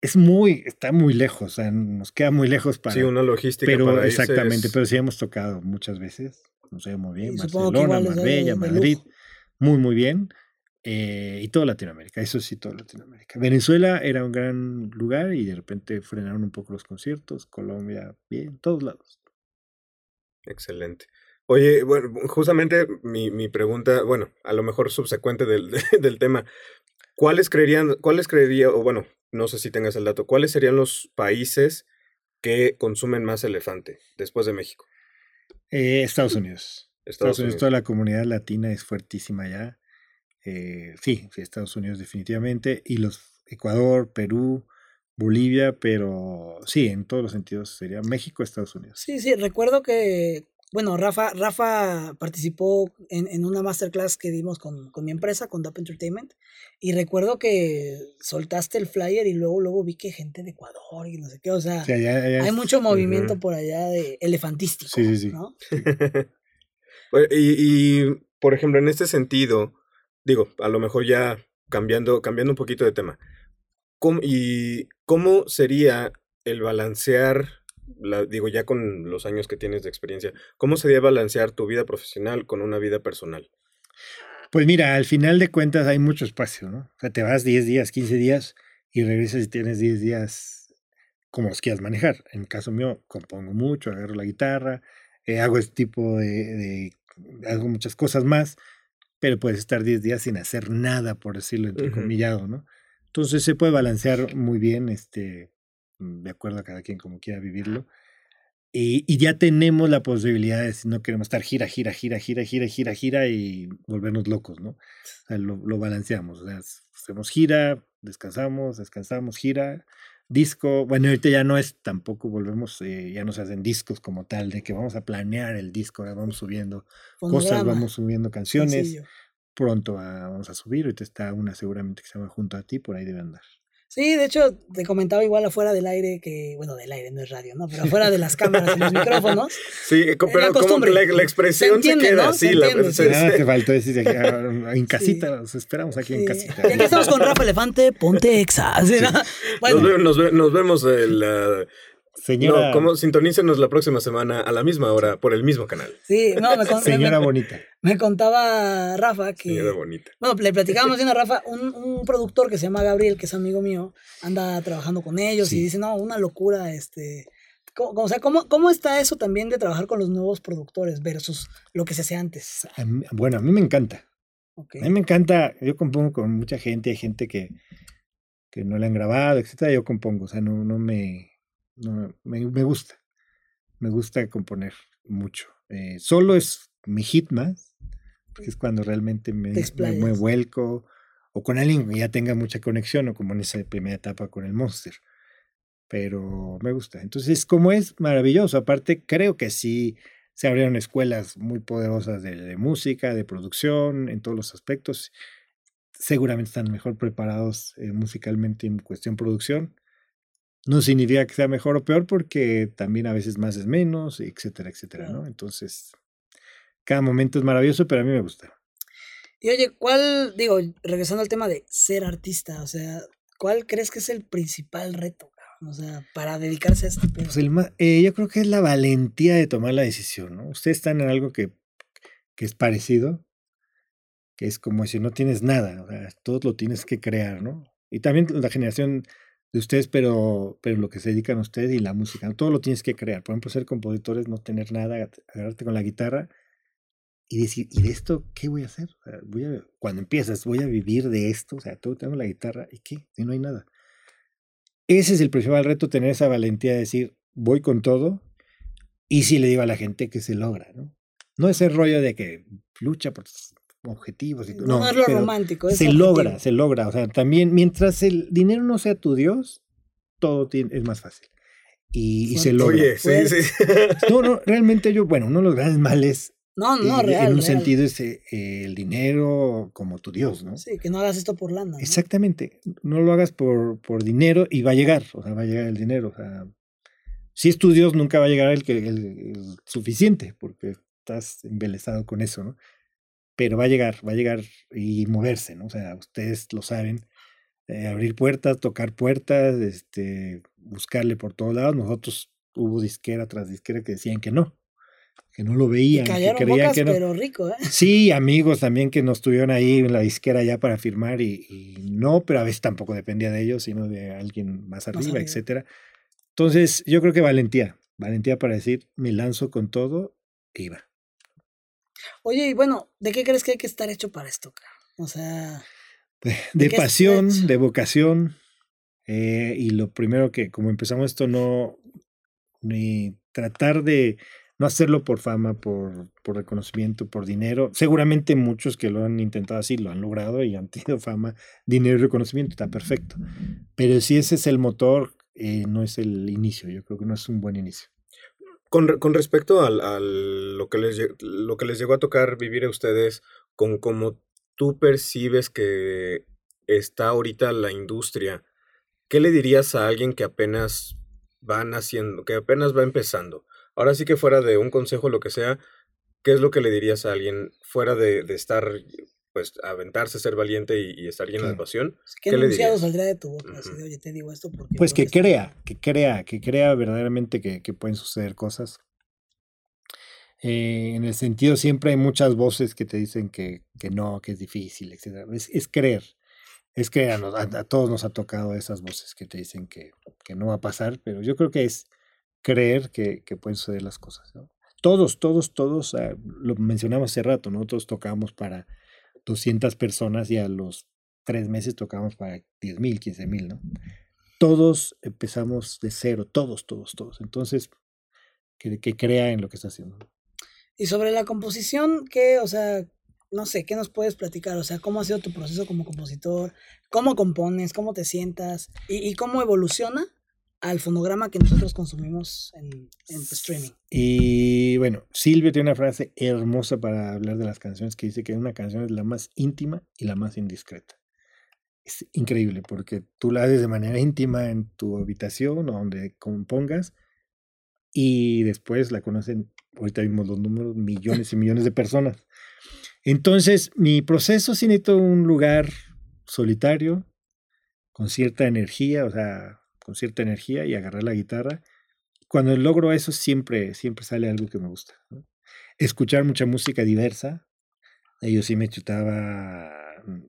es muy, está muy lejos, o sea, nos queda muy lejos para, Sí, una logística pero para exactamente, es- pero sí hemos tocado muchas veces, nos ido muy bien, Y Barcelona, de- Marbella, de Madrid, muy muy bien, eh, y toda Latinoamérica, eso sí, toda Latinoamérica. Venezuela era un gran lugar y de repente frenaron un poco los conciertos, Colombia, bien, todos lados. Excelente. Oye, bueno, justamente mi, mi pregunta, bueno, a lo mejor subsecuente del, (laughs) del tema, ¿cuáles creerían, cuáles creería, o bueno, no sé si tengas el dato, cuáles serían los países que consumen más elefante después de México? Eh, Estados Unidos. Estados Estados Unidos, Unidos. toda la comunidad latina es fuertísima allá. Eh, sí, sí, Estados Unidos definitivamente. Y los Ecuador, Perú, Bolivia, pero sí, en todos los sentidos sería México, Estados Unidos. Sí, sí, recuerdo que, bueno, Rafa, Rafa participó en, en una masterclass que dimos con, con mi empresa, con DAP Entertainment, y recuerdo que soltaste el flyer y luego, luego vi que gente de Ecuador y no sé qué, o sea, allá- allá hay es- mucho movimiento por allá de elefantístico, Sí, sí, sí. ¿no? (laughs) Y, y, por ejemplo, en este sentido, digo, a lo mejor ya cambiando, cambiando un poquito de tema, ¿cómo, ¿y cómo sería el balancear, la, digo, ya con los años que tienes de experiencia, cómo sería balancear tu vida profesional con una vida personal? Pues mira, al final de cuentas hay mucho espacio, ¿no? O sea, te vas 10 días, 15 días y regresas y tienes 10 días como los quieras manejar. En el caso mío, compongo mucho, agarro la guitarra, eh, hago este tipo de, de- hago muchas cosas más, pero puedes estar 10 días sin hacer nada, por decirlo Ujú. entrecomillado, ¿no? Entonces se puede balancear muy bien, este, mm, de acuerdo a cada quien como quiera vivirlo. Y, y, ya tenemos la posibilidad de, si no queremos estar gira, gira, gira, gira, gira, gira, gira y volvernos locos, ¿no? O sea, lo, lo balanceamos. O sea, hacemos gira, descansamos, descansamos, gira, disco. Bueno, ahorita ya no es tampoco, volvemos, eh, ya no se hacen discos como tal, de que vamos a planear el disco, ahora vamos subiendo cosas, vamos subiendo canciones. Sencillo. Pronto a, vamos a subir, ahorita está una seguramente que se llama Junto a ti, por ahí debe andar. Sí, de hecho, te comentaba igual afuera del aire que, bueno, del aire no es radio, ¿no? Pero afuera de las cámaras y los micrófonos. Sí, pero como la, la, expresión se, entiende, se queda ¿no? así. Se la, entiende, se, sí. Nada te faltó decir (laughs) en casita, los esperamos aquí en casita. Y aquí estamos con Rafa Elefante, ponte exa. ¿sí, no? bueno. nos, ve, nos, ve, nos, vemos el, Señora. No, como sintonícenos la próxima semana a la misma hora por el mismo canal. Sí, no, me contaba. (laughs) Señora bonita. Me contaba Rafa que. Señora bonita. Bueno, le platicábamos (laughs) bien a Rafa, un, un, productor que se llama Gabriel, que es amigo mío, anda trabajando con ellos sí. y dice, no, una locura, este. ¿Cómo, o sea, ¿cómo, ¿cómo está eso también de trabajar con los nuevos productores versus lo que se hacía antes? A mí, bueno, a mí me encanta. Okay. A mí me encanta, yo compongo con mucha gente, hay gente que, que no le han grabado, etcétera, yo compongo, o sea, no, no me, no, me, me, gusta. Me gusta componer mucho. Eh, solo es mi hit más, que es cuando realmente me, me, me, vuelco, o con alguien que ya tenga mucha conexión, o como en esa primera etapa con el Monster. Pero me gusta. Entonces, como es maravilloso, aparte creo que sí se abrieron escuelas muy poderosas de, de música, de producción, en todos los aspectos. Seguramente están mejor preparados eh, musicalmente en cuestión producción no significa que sea mejor o peor porque también a veces más es menos, etcétera, etcétera, ¿no? Entonces, cada momento es maravilloso, pero a mí me gusta. Y oye, ¿cuál, digo, regresando al tema de ser artista, o sea, ¿cuál crees que es el principal reto? O sea, para dedicarse a este pues el, eh, yo creo que es la valentía de tomar la decisión, ¿no? Ustedes están en algo que, que es parecido, que es como si no tienes nada, o sea, todo lo tienes que crear, ¿no? Y también la generación de ustedes, pero, pero lo que se dedican a ustedes y la música. Todo lo tienes que crear. Por ejemplo, ser compositores, no tener nada, agarrarte con la guitarra y decir, ¿y de esto qué voy a hacer? Voy a, cuando empiezas, voy a vivir de esto. O sea, todo tengo la guitarra y qué, y no hay nada. Ese es el principal reto, tener esa valentía de decir, voy con todo y si le digo a la gente que se logra, ¿no? No ese rollo de que lucha por objetivos. Y, no, no, es lo romántico. Es se objetivo. logra, se logra. O sea, también mientras el dinero no sea tu Dios, todo tiene, es más fácil. Y, y se logra. Oye, sí, sí. (laughs) No, no, realmente yo, bueno, uno de los grandes males. No, no, eh, real. En un real. sentido es eh, el dinero como tu Dios, ¿no? Sí, que no hagas esto por lana. ¿no? Exactamente. No lo hagas por, por dinero y va a llegar. O sea, va a llegar el dinero. O sea, si es tu Dios, nunca va a llegar el, que, el, el suficiente, porque estás embelesado con eso, ¿no? Pero va a llegar, va a llegar y moverse, ¿no? O sea, ustedes lo saben, eh, abrir puertas, tocar puertas, este, buscarle por todos lados. Nosotros hubo disquera tras disquera que decían que no, que no lo veían, y que creían bocas, que no. pero rico, ¿eh? Sí, amigos también que nos tuvieron ahí en la disquera ya para firmar y, y no, pero a veces tampoco dependía de ellos, sino de alguien más arriba, más arriba. etcétera. Entonces, yo creo que valentía, valentía para decir, me lanzo con todo y va. Oye, y bueno, ¿de qué crees que hay que estar hecho para esto? O sea... De, de pasión, de vocación. Eh, y lo primero que, como empezamos esto, no... Ni tratar de no hacerlo por fama, por, por reconocimiento, por dinero. Seguramente muchos que lo han intentado así lo han logrado y han tenido fama, dinero y reconocimiento, está perfecto. Pero si ese es el motor, eh, no es el inicio. Yo creo que no es un buen inicio. Con, con respecto al, lo, que les, lo que les llegó a tocar vivir a ustedes, con cómo tú percibes que está ahorita la industria, ¿qué le dirías a alguien que apenas van haciendo, que apenas va empezando? Ahora sí que fuera de un consejo, lo que sea, ¿qué es lo que le dirías a alguien fuera de, de estar, pues, aventarse, ser valiente y, y estar lleno Sí. de pasión? ¿Qué, ¿Qué enunciado saldría de tu boca? Así Ujú. de, oye, te digo esto porque... Pues que crea, que crea, que crea verdaderamente que, que pueden suceder cosas. Eh, en el sentido, siempre hay muchas voces que te dicen que, que no, que es difícil, etc. Es, es creer, es creer. A, nos- a- a todos nos ha tocado esas voces que te dicen que, que no va a pasar, pero yo creo que es creer que, que pueden suceder las cosas. ¿no? Todos, todos, todos, ah, lo mencionamos hace rato, nosotros tocamos para 200 personas y a los tres meses tocamos para 10 mil, 15 mil, ¿no? Todos empezamos de cero, todos, todos, todos. Entonces, que, que crea en lo que está haciendo. Y sobre la composición, ¿qué, o sea, no sé, qué nos puedes platicar? O sea, ¿cómo ha sido tu proceso como compositor? ¿Cómo compones? ¿Cómo te sientas? ¿Y, y cómo evoluciona al fonograma que nosotros consumimos en, en streaming? Y bueno, Silvio tiene una frase hermosa para hablar de las canciones que dice que una canción es la más íntima y la más indiscreta. Es increíble porque tú la haces de manera íntima en tu habitación o donde compongas y después la conocen, ahorita vimos los números, millones y millones de personas. Entonces, mi proceso sí necesito un lugar solitario, con cierta energía, o sea, con cierta energía y agarrar la guitarra. Cuando logro eso, siempre, siempre sale algo que me gusta. ¿no? Escuchar mucha música diversa. Yo sí me chutaba,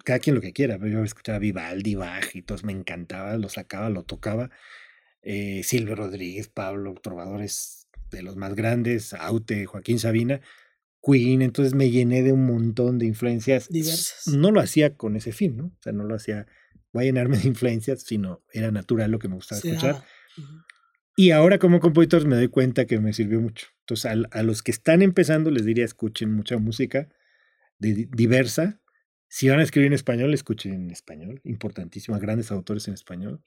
cada quien lo que quiera, pero yo escuchaba Vivaldi, Bach y todos me encantaba, lo sacaba, lo tocaba. Eh, Silvio Rodríguez, Pablo, trovadores de los más grandes, Aute, Joaquín Sabina, Queen, entonces me llené de un montón de influencias. Diversas. No lo hacía con ese fin, ¿no? O sea, no lo hacía, voy a llenarme de influencias, sino era natural lo que me gustaba Sí, escuchar. ah. Y ahora como compositor me doy cuenta que me sirvió mucho. Entonces al- a, los que están empezando les diría escuchen mucha música de- di- diversa. Si van a escribir en español, escuchen en español. Importantísimo, a grandes autores en español.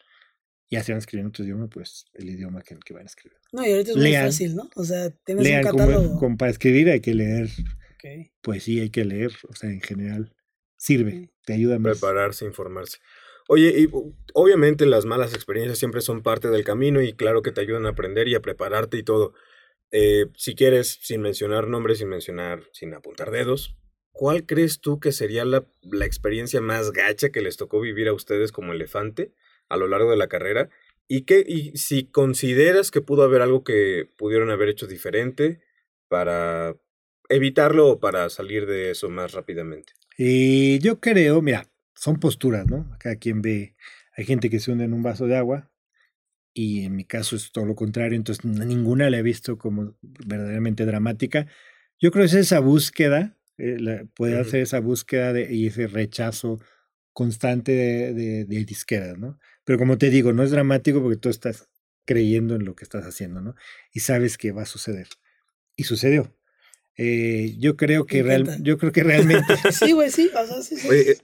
Ya si van a escribir en otro idioma, pues el idioma que, que van a escribir. No, y ahorita es muy Lean. fácil, ¿no? O sea, tienes Lean, un como, catálogo. como para escribir hay que leer Ok. poesía, hay que leer, o sea, en general sirve, te ayuda más. Prepararse, informarse. Oye, obviamente las malas experiencias siempre son parte del camino y claro que te ayudan a aprender y a prepararte y todo. Eh, si quieres, sin mencionar nombres, sin mencionar, sin apuntar dedos, ¿cuál crees tú que sería la, la experiencia más gacha que les tocó vivir a ustedes como elefante a lo largo de la carrera? Y, qué, y si consideras que pudo haber algo que pudieron haber hecho diferente para evitarlo o para salir de eso más rápidamente. Y yo creo, mira, son posturas, ¿no? Cada quien ve, hay gente que se hunde en un vaso de agua y en mi caso es todo lo contrario, entonces ninguna la he visto como verdaderamente dramática. Yo creo que es esa búsqueda, eh, la- puede hacer esa búsqueda de, y ese rechazo constante de, de, de disqueras, ¿no? Pero como te digo, no es dramático porque tú estás creyendo en lo que estás haciendo, ¿no? Y sabes que va a suceder. Y sucedió. Eh, yo creo que real, yo creo que (laughs) realmente Sí, güey, sí. O sea, sí, sí. Oye,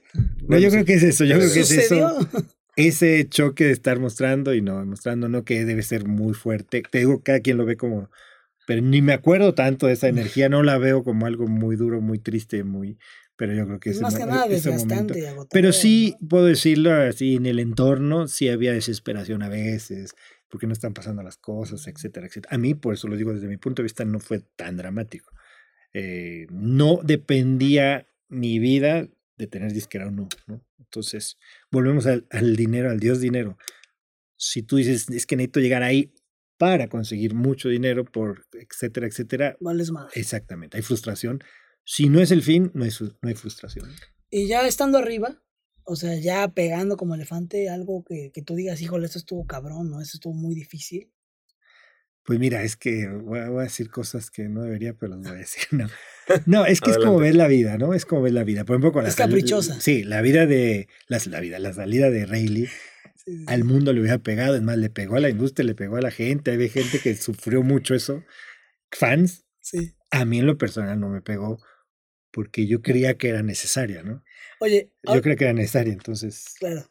no, yo sí. creo que es eso, yo creo que es Sucedió. eso, ese choque de estar mostrando y no mostrando, no que debe ser muy fuerte. Te digo, cada quien lo ve como, pero ni me acuerdo tanto de esa energía, no la veo como algo muy duro, muy triste, muy, pero yo creo que Es más que nada ese momento- y. Pero sí puedo decirlo así, en el entorno sí había desesperación a veces, porque no están pasando las cosas, etcétera, etcétera. A mí, por eso lo digo desde mi punto de vista, no fue tan dramático. Eh, no dependía mi vida de tener disquera o no, ¿no? Entonces, volvemos al, al dinero, al Dios dinero. Si tú dices, es que necesito llegar ahí para conseguir mucho dinero, por etcétera, etcétera, Vales madre. exactamente, hay frustración. Si no es el fin, no hay, su- no hay frustración. Y ya estando arriba, o sea, ya pegando como elefante, algo que, que tú digas, híjole, esto estuvo cabrón, ¿no? Esto estuvo muy difícil. Pues mira, es que voy a, voy a decir cosas que no debería, pero las voy a decir. (laughs) No, no es que es como ves la vida, ¿no? Es como ves la vida. Por ejemplo, con la Es caprichosa. Sí, la vida de. las- la vida, la salida de Rayleigh al mundo le hubiera pegado. Es más, le pegó a la industria, le pegó a la gente. Hay gente que sufrió mucho eso. Fans, sí. a mí en lo personal no me pegó porque yo creía que era necesaria, ¿no? Oye, Yo ahor- creía que era necesaria, entonces. claro.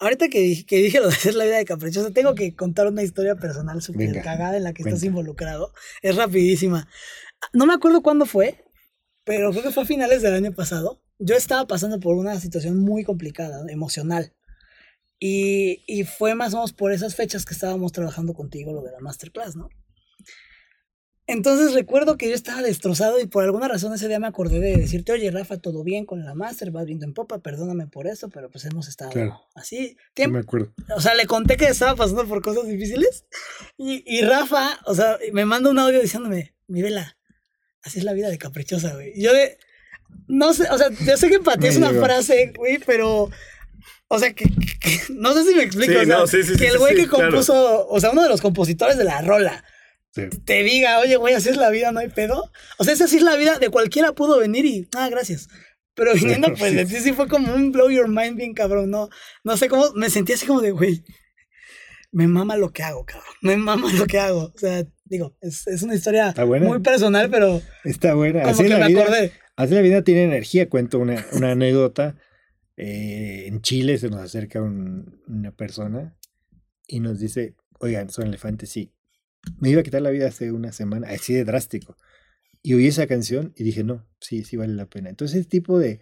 Ahorita que dije, que dije lo de hacer la vida de caprichosa, tengo que contar una historia personal súper Venga, cagada en la que estás cuenta. involucrado. Es rapidísima. No me acuerdo cuándo fue, pero creo que fue a finales del año pasado. Yo estaba pasando por una situación muy complicada, emocional. Y, y fue más o menos por esas fechas que estábamos trabajando contigo lo de la masterclass, ¿no? Entonces recuerdo que yo estaba destrozado y por alguna razón ese día me acordé de decirte, oye Rafa, todo bien con la master, vas viendo en popa, perdóname por eso, pero pues hemos estado Claro. así. No Tiempo, me acuerdo. o sea, le conté que estaba pasando por cosas difíciles y, y Rafa, o sea, me manda un audio diciéndome, mi vela, así es la vida de caprichosa, güey. Yo de, no sé, o sea, yo sé que empatía es una frase, güey, pero, o sea, que, no sé si me explico, Sí, o sea, no, sí, sí, que sí, el güey sí, que claro. compuso, o sea, uno de los compositores de la rola, Sí. te diga, oye, güey, así es la vida, no hay pedo. O sea, esa sí es la vida, de cualquiera pudo venir y, ah, gracias. Pero viniendo (laughs) pues de ti sí fue como un blow your mind bien cabrón, no, no sé cómo, me sentí así como de, güey, me mama lo que hago, cabrón, me mama lo que hago. O sea, digo, es, es una historia muy personal, pero Está buena. como Así que la me vida. acordé. Así la vida tiene energía. Cuento una, una anécdota. Eh, en Chile se nos acerca un- una persona y nos dice, oigan, son elefantes, sí. Me iba a quitar la vida hace una semana, así de drástico. Y oí esa canción y dije, no, sí, sí vale la pena. Entonces, ese tipo de,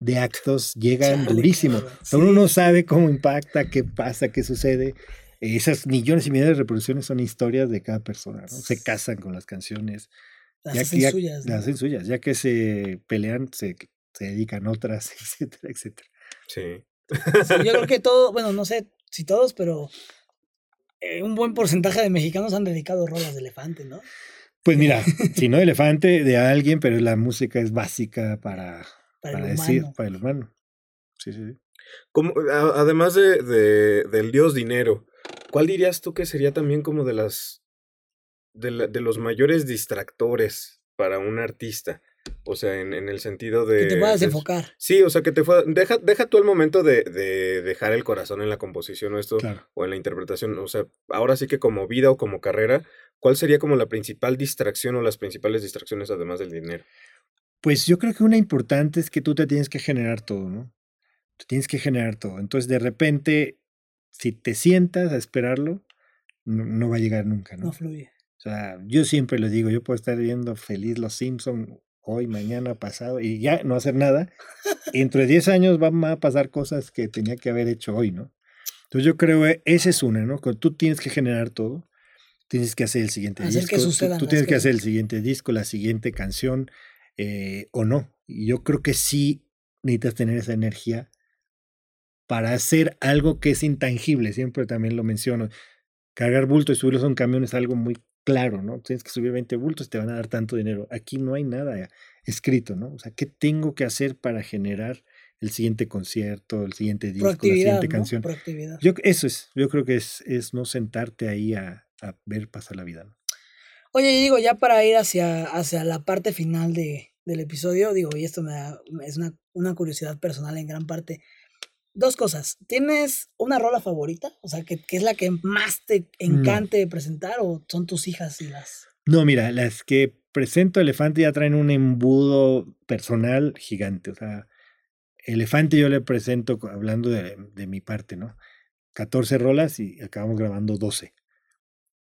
de actos llegan Chale, durísimo. sea, Uno sí. no sabe cómo impacta, qué pasa, qué sucede. Eh, Esas millones y millones de reproducciones son historias de cada persona, ¿no? Se casan con las canciones. Las ya hacen que ya- suyas. ¿no? las hacen suyas. Ya que se pelean, se, se dedican otras, (laughs) etcétera, etcétera. Sí. Sí, yo creo que todo, bueno, no sé si todos, pero eh, un buen porcentaje de mexicanos han dedicado rolas de elefante, ¿no? Pues mira, (laughs) si no elefante de alguien, pero la música es básica para, Para para decir, humano. para el humano. Sí, sí, sí. Como, a- además de, de- del dios dinero, ¿cuál dirías tú que sería también como de las de, la- de los mayores distractores para un artista? O sea, en, en el sentido de. Que te puedas de- enfocar. Sí, o sea, que te fue. Deja, deja tú el momento de, de dejar el corazón en la composición o esto, Claro. o en la interpretación. O sea, ahora sí que como vida o como carrera, ¿cuál sería como la principal distracción o las principales distracciones además del dinero? Pues yo creo que una importante es que tú te tienes que generar todo, ¿no? Te tienes que generar todo. Entonces, de repente, si te sientas a esperarlo, no, no va a llegar nunca, ¿no? No fluye. O sea, yo siempre les digo, yo puedo estar viendo feliz Los Simpson hoy, mañana, pasado, y ya no hacer nada. Y dentro de 10 años van a pasar cosas que tenía que haber hecho hoy, ¿no? Entonces yo creo que esa es una, ¿no? Tú tienes que generar todo, tienes que hacer el siguiente Hacer disco, tú- tienes que hacer el siguiente disco, la siguiente canción, eh, o no. Y yo creo que sí necesitas tener esa energía para hacer algo que es intangible, siempre también lo menciono. Cargar bultos y subirlos a un camión es algo muy claro, ¿no? Tienes que subir 20 bultos, te van a dar tanto dinero. Aquí no hay nada escrito, ¿no? O sea, ¿qué tengo que hacer para generar el siguiente concierto, el siguiente disco, la siguiente ¿no? canción? Yo, eso es, yo creo que es, es no sentarte ahí a, a ver pasar la vida, ¿no? Oye, y digo, ya para ir hacia, hacia la parte final de, del episodio, digo, y esto me da- es una, una curiosidad personal en gran parte. Dos cosas. ¿Tienes una rola favorita? O sea, que, que es la que más te encante presentar o son tus hijas y las... No, mira, las que presento Elefante ya traen un embudo personal gigante. O sea, Elefante yo le presento, hablando de, de mi parte, ¿no? 14 rolas y acabamos grabando 12.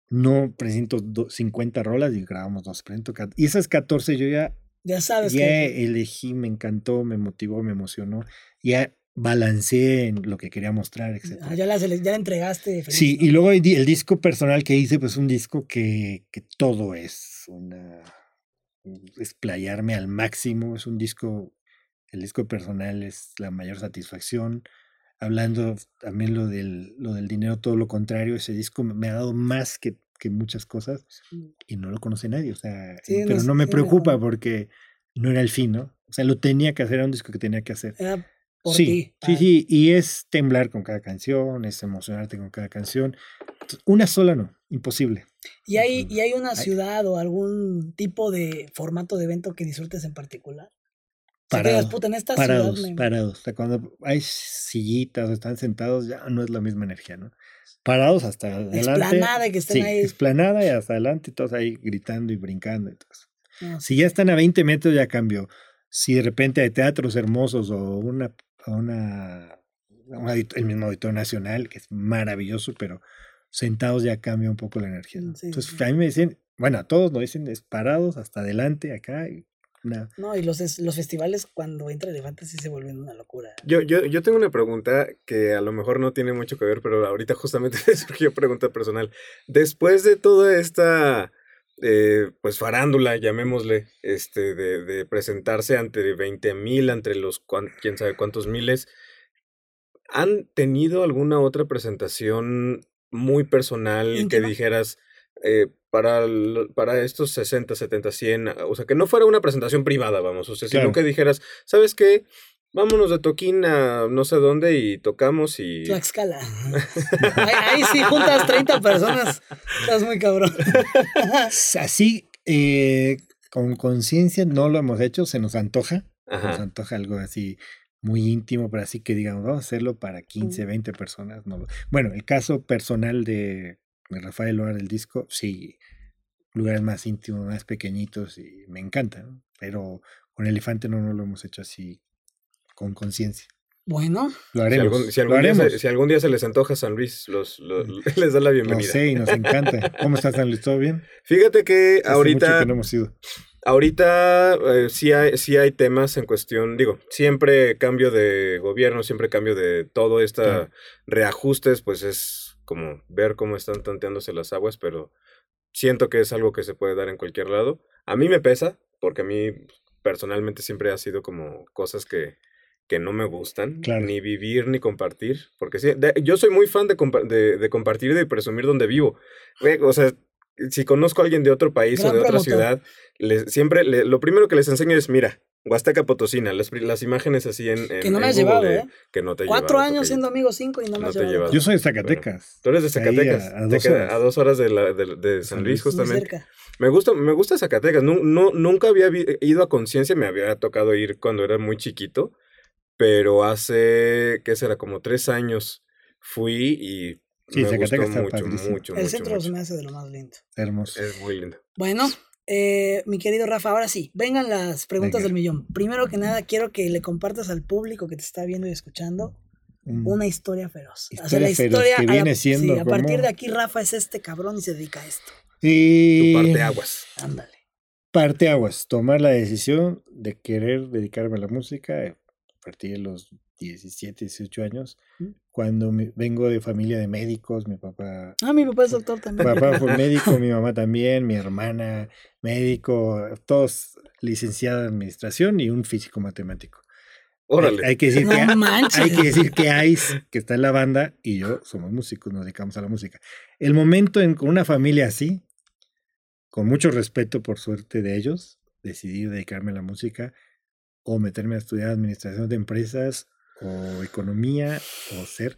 No presento do- 50 rolas y grabamos 12. Presento y esas 14 yo ya, Ya sabes ya que... elegí, me encantó, me motivó, me emocionó. Ya balanceé en lo que quería mostrar, etc. Ah, ya, la, ya la entregaste. feliz, Sí, ¿no? y luego el, el disco personal que hice, pues un disco que, que todo es una explayarme al máximo. Es un disco, el disco personal es la mayor satisfacción. Hablando también lo del, lo del dinero, todo lo contrario, ese disco me- ha dado más que, que muchas cosas y no lo conoce nadie. O sea, Sí, pero nos- no me preocupa no. porque no era el fin, ¿no? O sea, lo tenía que hacer, era un disco que tenía que hacer. Era por sí, ti. sí, ah, sí, y es temblar con cada canción, es emocionarte con cada canción. Una sola no, imposible. ¿Y hay, Ujú. ¿Y hay una Ay. ciudad o algún tipo de formato de evento que disfrutes en particular? Parados, puta, en esta parados, ciudad parados. O sea, cuando hay sillitas o están sentados, ya no es la misma energía, ¿no? Parados hasta adelante. Explanada y que estén sí, ahí. explanada y hasta adelante, todos ahí gritando y brincando y todo eso. No, Si ya están a 20 metros, ya cambió. Si de repente hay teatros hermosos o una, una, un el mismo Auditorio Nacional, que es maravilloso, pero sentados ya cambia un poco la energía. ¿no? Sí, Entonces, sí. a mí me dicen, bueno, a todos nos dicen, es parados hasta adelante, acá. y una- No, y los, los festivales cuando entra Elefante sí se vuelven una locura. Yo, yo, yo tengo una pregunta que a lo mejor no tiene mucho que ver, pero ahorita justamente (laughs) me surgió pregunta personal. Después de toda esta, eh, pues farándula, llamémosle, este, de, de presentarse ante 20 mil, entre los cuan- quién sabe cuántos miles, ¿han tenido alguna otra presentación muy personal que dijeras eh, para, para estos 60, 70, 100, o sea, que no fuera una presentación privada, vamos, o sea, sino que dijeras, ¿sabes qué? Vámonos de toquín a no sé dónde y tocamos y... Tlaxcala. (laughs) ahí, ahí sí juntas 30 personas. Estás muy cabrón. Así, eh, con conciencia, no lo hemos hecho, se nos antoja. Nos Ajá. antoja algo así muy íntimo, pero así que digamos, vamos a hacerlo para 15, 20 personas. No. lo- Bueno, el caso personal de, de Rafael Loar del disco, sí, lugares más íntimos, más pequeñitos y me encanta, ¿no? Pero con Elefante no, no lo hemos hecho así con conciencia. Bueno, Lo Si haremos. algún, si algún día se, si algún día se les antoja San Luis, los, los- (laughs) les da la Lo bienvenida. sé y nos encanta. ¿Cómo estás, San Luis? ¿Todo bien? Fíjate que Hace mucho ahorita, que no hemos ido. ahorita eh, sí, hay, sí hay temas en cuestión, digo, siempre cambio de gobierno, siempre cambio de todo, esta reajustes, pues es como ver cómo están tanteándose las aguas, pero siento que es algo que se puede dar en cualquier lado. A mí me pesa, porque a mí personalmente siempre ha sido como cosas que, que no me gustan, Claro. ni vivir ni compartir, porque sí, de- yo soy muy fan de, compa- de, de compartir y de presumir donde vivo. O sea, si conozco a alguien de otro país Gran o de otra promotor. ciudad, les- siempre le- lo primero que les enseño es, mira, Huasteca Potosina, las, las imágenes así en, en- que no me has llevado, ¿eh? que no te Cuatro llevado, años siendo amigos, cinco y no me No has llevado. Yo soy de Zacatecas. Tú eres de Ahí Zacatecas, a- a dos queda horas. a dos horas de, la- de- de San Luis, justamente. cerca. Me gusta, me gusta Zacatecas. Nu- no- nunca había ido a conciencia, me había tocado ir cuando era muy chiquito, pero hace, ¿qué será? Como tres años fui y Sí, me gustó está mucho, padrísimo. mucho, El mucho, centro se mucho. me hace de lo más lindo. Hermoso. Es muy lindo. Bueno, eh, mi querido Rafa, ahora sí, vengan las preguntas Venga. del millón. Primero que nada, quiero que le compartas al público que te está viendo y escuchando Mm. una historia feroz. Historia feroz, que a la- viene siendo sí, a partir de aquí, Rafa es este cabrón y se dedica a esto. Y Tu parte aguas. Ándale. parte aguas, tomar la decisión de querer dedicarme a la música eh, a partir de los 17, 18 años, cuando me- vengo de familia de médicos, mi papá, Ah, mi papá es doctor mi también. papá fue (laughs) médico, mi mamá también, mi hermana médico, todos licenciados en administración y un físico matemático. Órale. Hay, hay que decir que No manches. hay que decir que Ice, que está en la banda, y yo somos músicos, nos dedicamos a la música. El momento en con una familia así, con mucho respeto por suerte de ellos, decidí dedicarme a la música o meterme a estudiar administración de empresas o economía o ser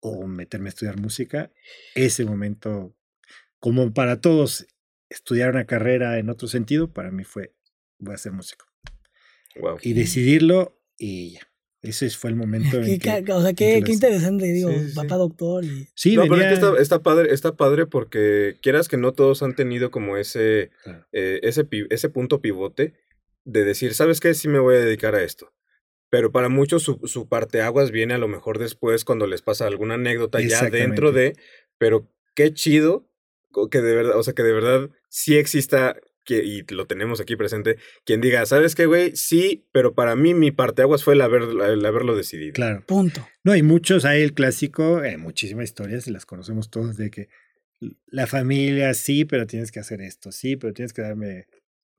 o meterme a estudiar música. Ese momento, como para todos, estudiar una carrera en otro sentido, para mí fue, voy a ser músico. Wow. Y decidirlo y ya. Ese fue el momento en Qué que... o sea, en qué, que qué interesante, digo, Sí, sí, papá doctor y... Sí, no, pero es venía- que está, está padre, está padre porque quieras que no todos han tenido como ese, Claro. eh, ese, ese punto pivote de decir, ¿sabes qué? Sí me voy a dedicar a esto. Pero para muchos su, su parteaguas viene a lo mejor después cuando les pasa alguna anécdota ya dentro de, pero qué chido que de verdad, o sea, que de verdad sí exista, que, y lo tenemos aquí presente, quien diga, ¿sabes qué, güey? Sí, pero para mí mi parteaguas fue el, haber, el haberlo decidido. Claro. Punto. No, hay muchos, hay el clásico, hay muchísimas historias y las conocemos todos de que la familia, sí, pero tienes que hacer esto, sí, pero tienes que darme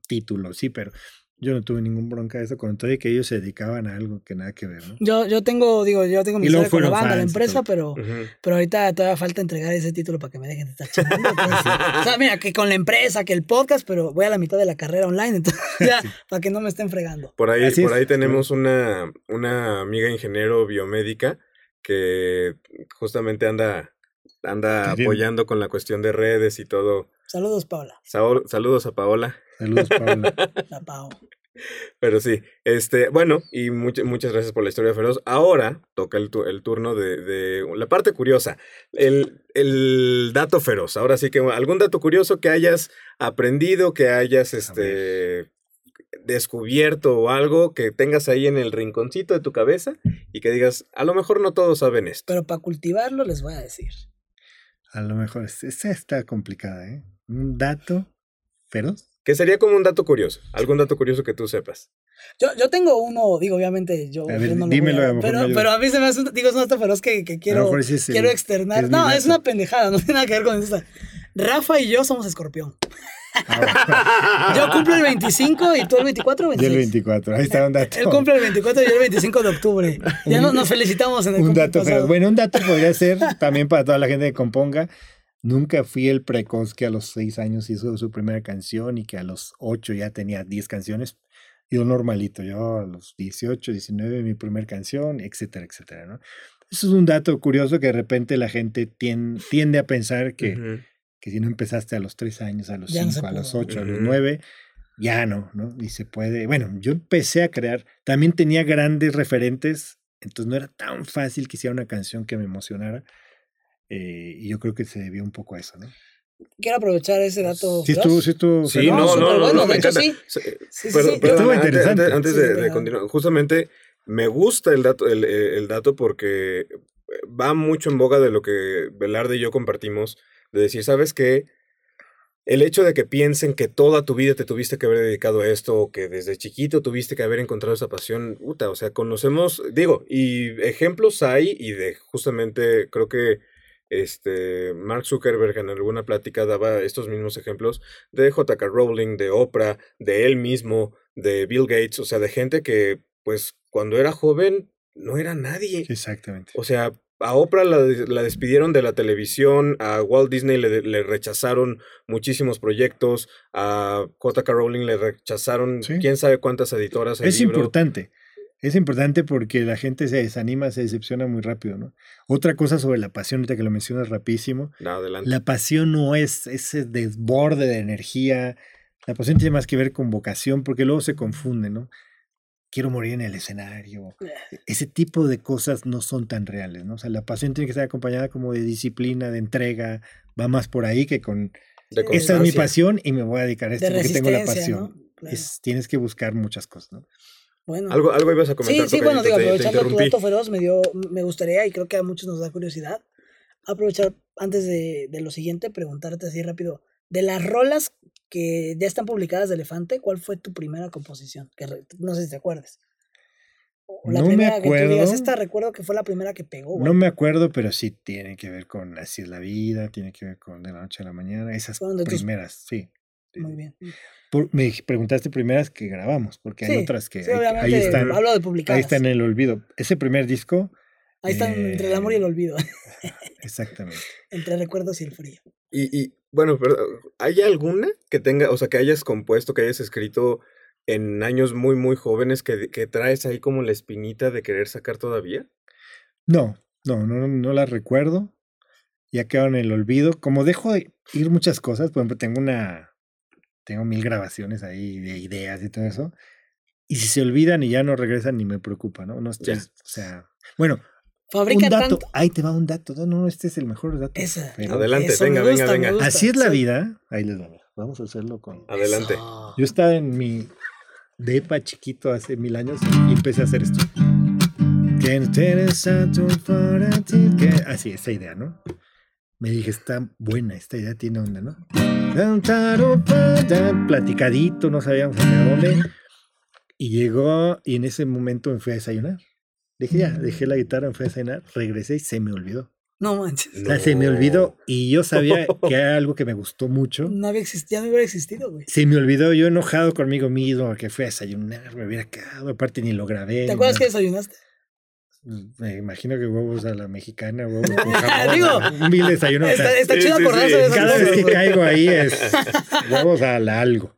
título, sí, pero yo no tuve ningún bronca de eso con todo y que ellos se dedicaban a algo que nada que ver, ¿no? Yo, yo tengo, digo, yo tengo mi historia con la banda, la empresa, pero, pero ahorita todavía falta entregar ese título para que me dejen de estar chingando. entonces, o sea, mira, que con la empresa, que el podcast, pero voy a la mitad de la carrera online, entonces (laughs) ya, para que no me estén fregando. Por ahí, Así por es, ahí tenemos una, una amiga ingeniero biomédica que justamente anda, anda apoyando con la cuestión de redes y todo. Saludos. Saor- saludos a Paola. Saludos, Pablo. (laughs) La Pao. Pero sí, este, bueno, y much- muchas gracias por la historia feroz. Ahora toca el, tu- el turno de, de la parte curiosa, el, el dato feroz. Ahora sí que algún dato curioso que hayas aprendido, que hayas este, descubierto o algo que tengas ahí en el rinconcito de tu cabeza y que digas, a lo mejor no todos saben esto. Pero para cultivarlo les voy a decir. A lo mejor, es- esa está complicada, ¿eh? Un dato feroz. Que sería como un dato curioso, algún dato curioso que tú sepas. Yo, yo tengo uno, digo, obviamente, yo, A ver, yo no lo dímelo, voy a lo mejor me pero, pero a mí se me hace, un- digo, es un dato feroz que, que A quiero, quiero externar. es no, es una pendejada, (laughs) no tiene nada que ver con eso. Rafa y yo somos escorpión. Ah, Yo cumplo el 25 y tú el 24 o Yo el 26. 24, ahí está un dato. Él cumple el 24 y yo el 25 de octubre. Ya no, nos felicitamos en el un dato feroz. Bueno, un dato podría ser también para toda la gente que componga. Nunca fui el precoz que a los seis años hizo su primera canción y que a los ocho ya tenía 10 canciones. Yo normalito, yo a los 18, 19 mi primera canción, etcétera, etcétera, ¿no? Eso es un dato curioso que de repente la gente tien- tiende a pensar que, Ujú. que si no empezaste a los tres años, a los Ya no se cinco, a los ocho, a los nueve, ya no, ¿no? Y se puede, bueno, yo empecé a crear, también tenía grandes referentes, entonces no era tan fácil que hiciera una canción que me emocionara. Eh, y yo creo que se debió un poco a eso, ¿no? Quiero aprovechar ese dato. Sí, estuvo, sí, estuvo. Sí, No, no, no, bueno, no, me encanta. sí. Sí, Sí, sí, Perdón, sí. perdón, Estuvo antes, interesante. antes- antes Sí, de, de continuar, justamente me gusta el dato, el, eh, el dato porque va mucho en boga de lo que Velarde y yo compartimos, de decir, ¿sabes qué? El hecho de que piensen que toda tu vida te tuviste que haber dedicado a esto o que desde chiquito tuviste que haber encontrado esa pasión, puta, o sea, conocemos, digo, y ejemplos hay y de justamente creo que este Mark Zuckerberg en alguna plática daba estos mismos ejemplos de J.K. Rowling, de Oprah, de él mismo, de Bill Gates, o sea, de gente que pues cuando era joven no era nadie. Exactamente. O sea, a Oprah la, la despidieron de la televisión, a Walt Disney le, le rechazaron muchísimos proyectos, a J.K. Rowling le rechazaron Sí. quién sabe cuántas editoras. Es libro. importante. Es importante porque la gente se desanima, se decepciona muy rápido, ¿no? Otra cosa sobre la pasión, ahorita que lo mencionas rapidísimo, No, adelante. la pasión no es ese desborde de energía, la pasión tiene más que ver con vocación, porque luego se confunde, ¿no? Quiero morir en el escenario. Ese tipo de cosas no son tan reales, ¿no? O sea, la pasión tiene que estar acompañada como de disciplina, de entrega, va más por ahí que con, esta es mi pasión y me voy a dedicar a esto De porque tengo la pasión. ¿no? Claro. Es- tienes que buscar muchas cosas, ¿no? Bueno. Algo, algo ibas a comentar. Sí, sí, bueno, digo, aprovechando tu dato feroz, me dio, me gustaría, y creo que a muchos nos da curiosidad, aprovechar antes de, de lo siguiente, preguntarte así rápido, de las rolas que ya están publicadas de Elefante, ¿cuál fue tu primera composición? Que re- no sé si te acuerdas. O la No me primera que tú digas, acuerdo. esta recuerdo que fue la primera que pegó. No güey". me acuerdo, pero sí tiene que ver con Así es la vida, tiene que ver con De la noche a la mañana, esas tus- primeras, sí. Muy bien. Por- me preguntaste primeras que grabamos, porque hay otras que sí, ahí- ahí, obviamente, están, hablo de ahí publicadas. están en el olvido. Ese primer disco, Ahí están entre el amor y el eh, olvido, (laughs) exactamente. (laughs) entre recuerdos y el frío. Y, y, bueno, pero ¿hay alguna que tenga, o sea, que hayas compuesto, que hayas escrito en años muy, muy jóvenes que, que traes ahí como la espinita de querer sacar todavía? No, no, no, no las recuerdo. Ya quedaron en el olvido. Como dejo de ir muchas cosas, por ejemplo, tengo una, tengo mil grabaciones ahí de ideas y todo eso. Y si se olvidan y ya no regresan, ni me preocupa, ¿no? No Ya. o sea, bueno, Fabrica un dato, tanto. ahí te va un dato. No, no, este es el mejor dato. Esa. pero Adelante, Eso, venga, venga, gusta, venga. así es la vida. Ahí les va. Vamos a hacerlo con. Adelante. Eso. Yo estaba en mi depa chiquito hace mil años y empecé a hacer esto. Que interesante para ti. Que... Así, esa idea, ¿no? Me dije, está buena, esta idea tiene onda, ¿no? Platicadito, no sabíamos dónde. Y llegó, y en ese momento me fui a desayunar. Dije, ya, dejé la guitarra, me fui a desayunar, regresé y se me olvidó. No manches. O sea, se me olvidó y yo sabía (laughs) que era algo que me gustó mucho. No había existido, ya no hubiera existido, güey. Se me olvidó, yo enojado conmigo mismo, que fui a desayunar, me hubiera quedado, aparte ni lo grabé. ¿Te acuerdas que desayunaste? Me imagino que huevos a la mexicana, huevos (laughs) con jamón, Digo, un vil desayuno. o sea, Está, está sí, chido sí, acordarse sí. de esas cada vez que (laughs) caigo ahí es huevos a la algo.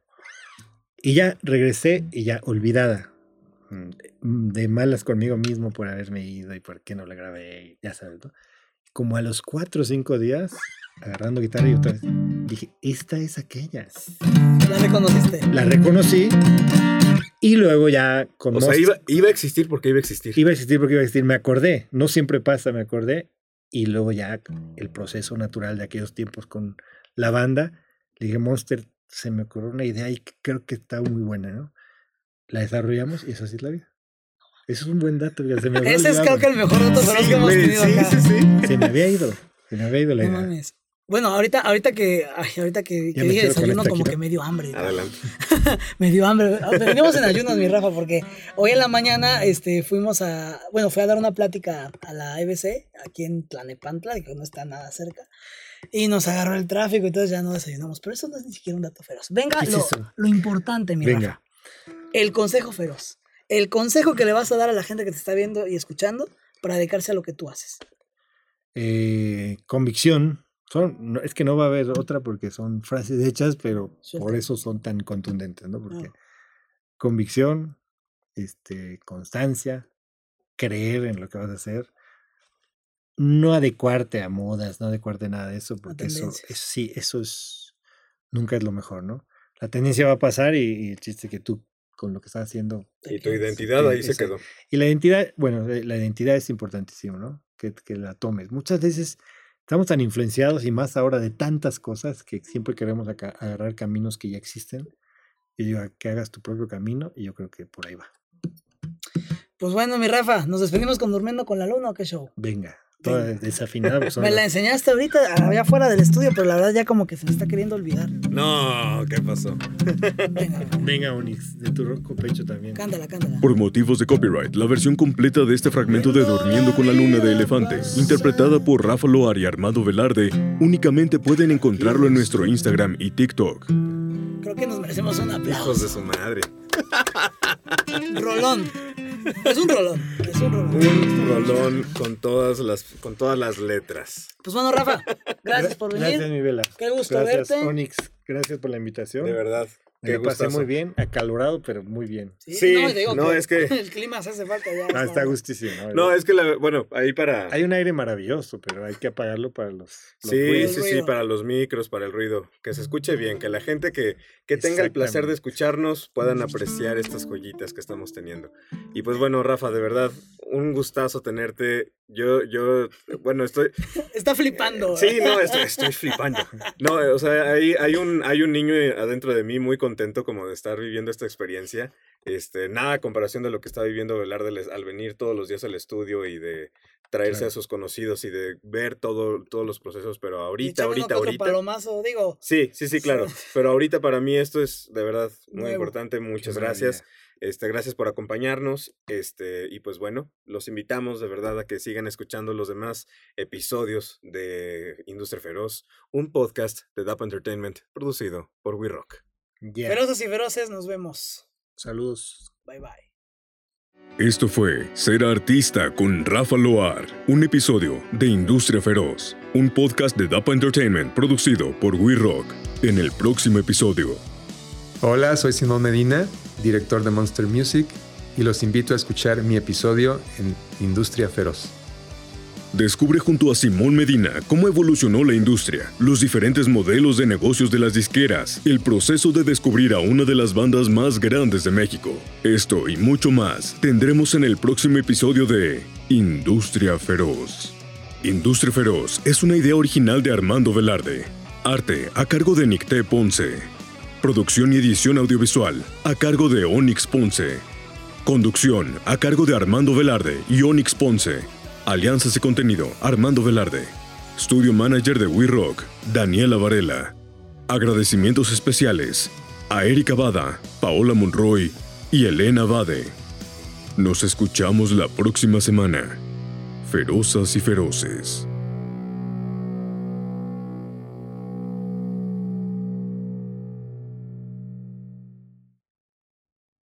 Y ya regresé y ya olvidada. mm, De malas conmigo mismo por haberme ido y por qué no la grabé, ya sabes, ¿no? Como a los cuatro o cinco días, agarrando guitarra y otra vez, dije, esta es aquella. La reconociste. La reconocí y luego ya con O sea, Most- iba, iba a existir porque iba a existir. iba a existir porque iba a existir. Me acordé, no siempre pasa, me acordé. Y luego ya el proceso natural de aquellos tiempos con la banda, le dije, Monster, se me ocurrió una idea y creo que está muy buena, ¿no? La desarrollamos y eso así es la vida. Eso es un buen dato, se me Ese es creo que el mejor dato Sí, que hemos tenido sí, acá. sí, sí. Se me había ido, se me había ido la No idea. mames. Bueno, ahorita, ahorita que, ay, ahorita que, que dije desayuno, como que me dio hambre. Adelante. (laughs) Me dio hambre. Ah, Venimos en ayunas, mi Rafa, porque hoy en la mañana este, fuimos a. Bueno, fui a dar una plática a la EBC, aquí en Tlanepantla, que no está nada cerca. Y nos agarró el tráfico, y entonces ya no desayunamos. Pero eso no es ni siquiera un dato feroz. Venga, ¿Qué es lo, importante, mi Venga, Rafa. El consejo feroz. El consejo que le vas a dar a la gente que te está viendo y escuchando para dedicarse a lo que tú haces. eh, convicción. Son, es que no va a haber otra porque son frases hechas, pero por Suelta. eso son tan contundentes, ¿no? Porque Ah. convicción, este, constancia, creer en lo que vas a hacer, no adecuarte a modas, no adecuarte a nada de eso, porque eso, tendencias. es- sí, eso es, nunca es lo mejor, ¿no? La tendencia va a pasar y, y el chiste que tú con lo que estás haciendo. Y tu identidad ahí se Exacto. quedó. Y la identidad, bueno, la identidad es importantísimo, ¿no? Que, que la tomes. Muchas veces estamos tan influenciados y más ahora de tantas cosas que siempre queremos agarrar caminos que ya existen. Y digo, que hagas tu propio camino y yo creo que por ahí va. Pues bueno, mi Rafa, ¿nos despedimos con Durmiendo con la Luna o qué show? Venga, toda desafinada. pues, Me la enseñaste ahorita allá afuera del estudio, pero la verdad ya como que se me está queriendo olvidar. No, ¿qué pasó? Venga, venga. Onix, de tu ronco pecho también. cántala, cántala. Por motivos de copyright, la versión completa de este fragmento de Durmiendo con la Luna de Elefante, interpretada por Rafa Loar y Armando Velarde, únicamente pueden encontrarlo en nuestro Instagram y TikTok. Creo que nos merecemos un Hijos aplauso. de su madre. Rolón. Es un rolón. Es un rolón. Un rolón con todas las, con todas las letras. Pues bueno, Rafa, gracias por Gracias, venir. mi Vela. Qué gusto Gracias, verte. Onix. Gracias por la invitación. De verdad. Me la pasé muy bien, acalorado, pero muy bien. Sí, y te digo no, es que- El clima se hace falta ya. Ah, está gustísimo. ¿no? No, es que la, bueno, ahí para. Hay un aire maravilloso, pero hay que apagarlo para los, los Sí, ruidos. sí, sí, para los micros, para el ruido, que se escuche bien, que la gente que, que tenga el placer de escucharnos puedan apreciar estas joyitas que estamos teniendo. Y pues bueno, Rafa, de verdad, un gustazo tenerte. Yo, yo, bueno, estoy, Está flipando. Sí, no, estoy, estoy flipando. No, eh, o sea, hay, hay, un, hay un niño adentro de mí muy contento como de estar viviendo esta experiencia. Este, nada a comparación de lo que está viviendo Velarde al- al venir todos los días al estudio y de traerse Claro. a sus conocidos y de ver todo, todos los procesos, pero ahorita, ahorita, ahorita. palomazo, digo. Sí, sí, sí, claro. (laughs) Pero ahorita para mí esto es de verdad muy Nuevo. importante. Muchas Qué gracias. maravilla. Este, gracias por acompañarnos. Este, y pues bueno, los invitamos de verdad a que sigan escuchando los demás episodios de Industria Feroz, un podcast de DAP Entertainment producido por We Rock. Ya. Feroces y feroces, nos vemos. Saludos. Bye bye. Esto fue Ser Artista con Rafa Loar, un episodio de Industria Feroz, un podcast de DAPA Entertainment producido por We Rock. En el próximo episodio. Hola, soy Simón Medina, director de Monster Music, y los invito a escuchar mi episodio en Industria Feroz. Descubre junto a Simón Medina cómo evolucionó la industria, los diferentes modelos de negocios de las disqueras, el proceso de descubrir a una de las bandas más grandes de México. Esto y mucho más tendremos en el próximo episodio de Industria Feroz. Industria Feroz es una idea original de Armando Velarde. Arte a cargo de Nicté Ponce. Producción y edición audiovisual a cargo de Onyx Ponce. Conducción a cargo de Armando Velarde y Onyx Ponce. Alianzas y contenido, Armando Velarde. Studio Manager de We Rock, Daniela Varela. Agradecimientos especiales a Erika Bada, Paola Monroy y Elena Bade. Nos escuchamos la próxima semana. Ferozas y feroces.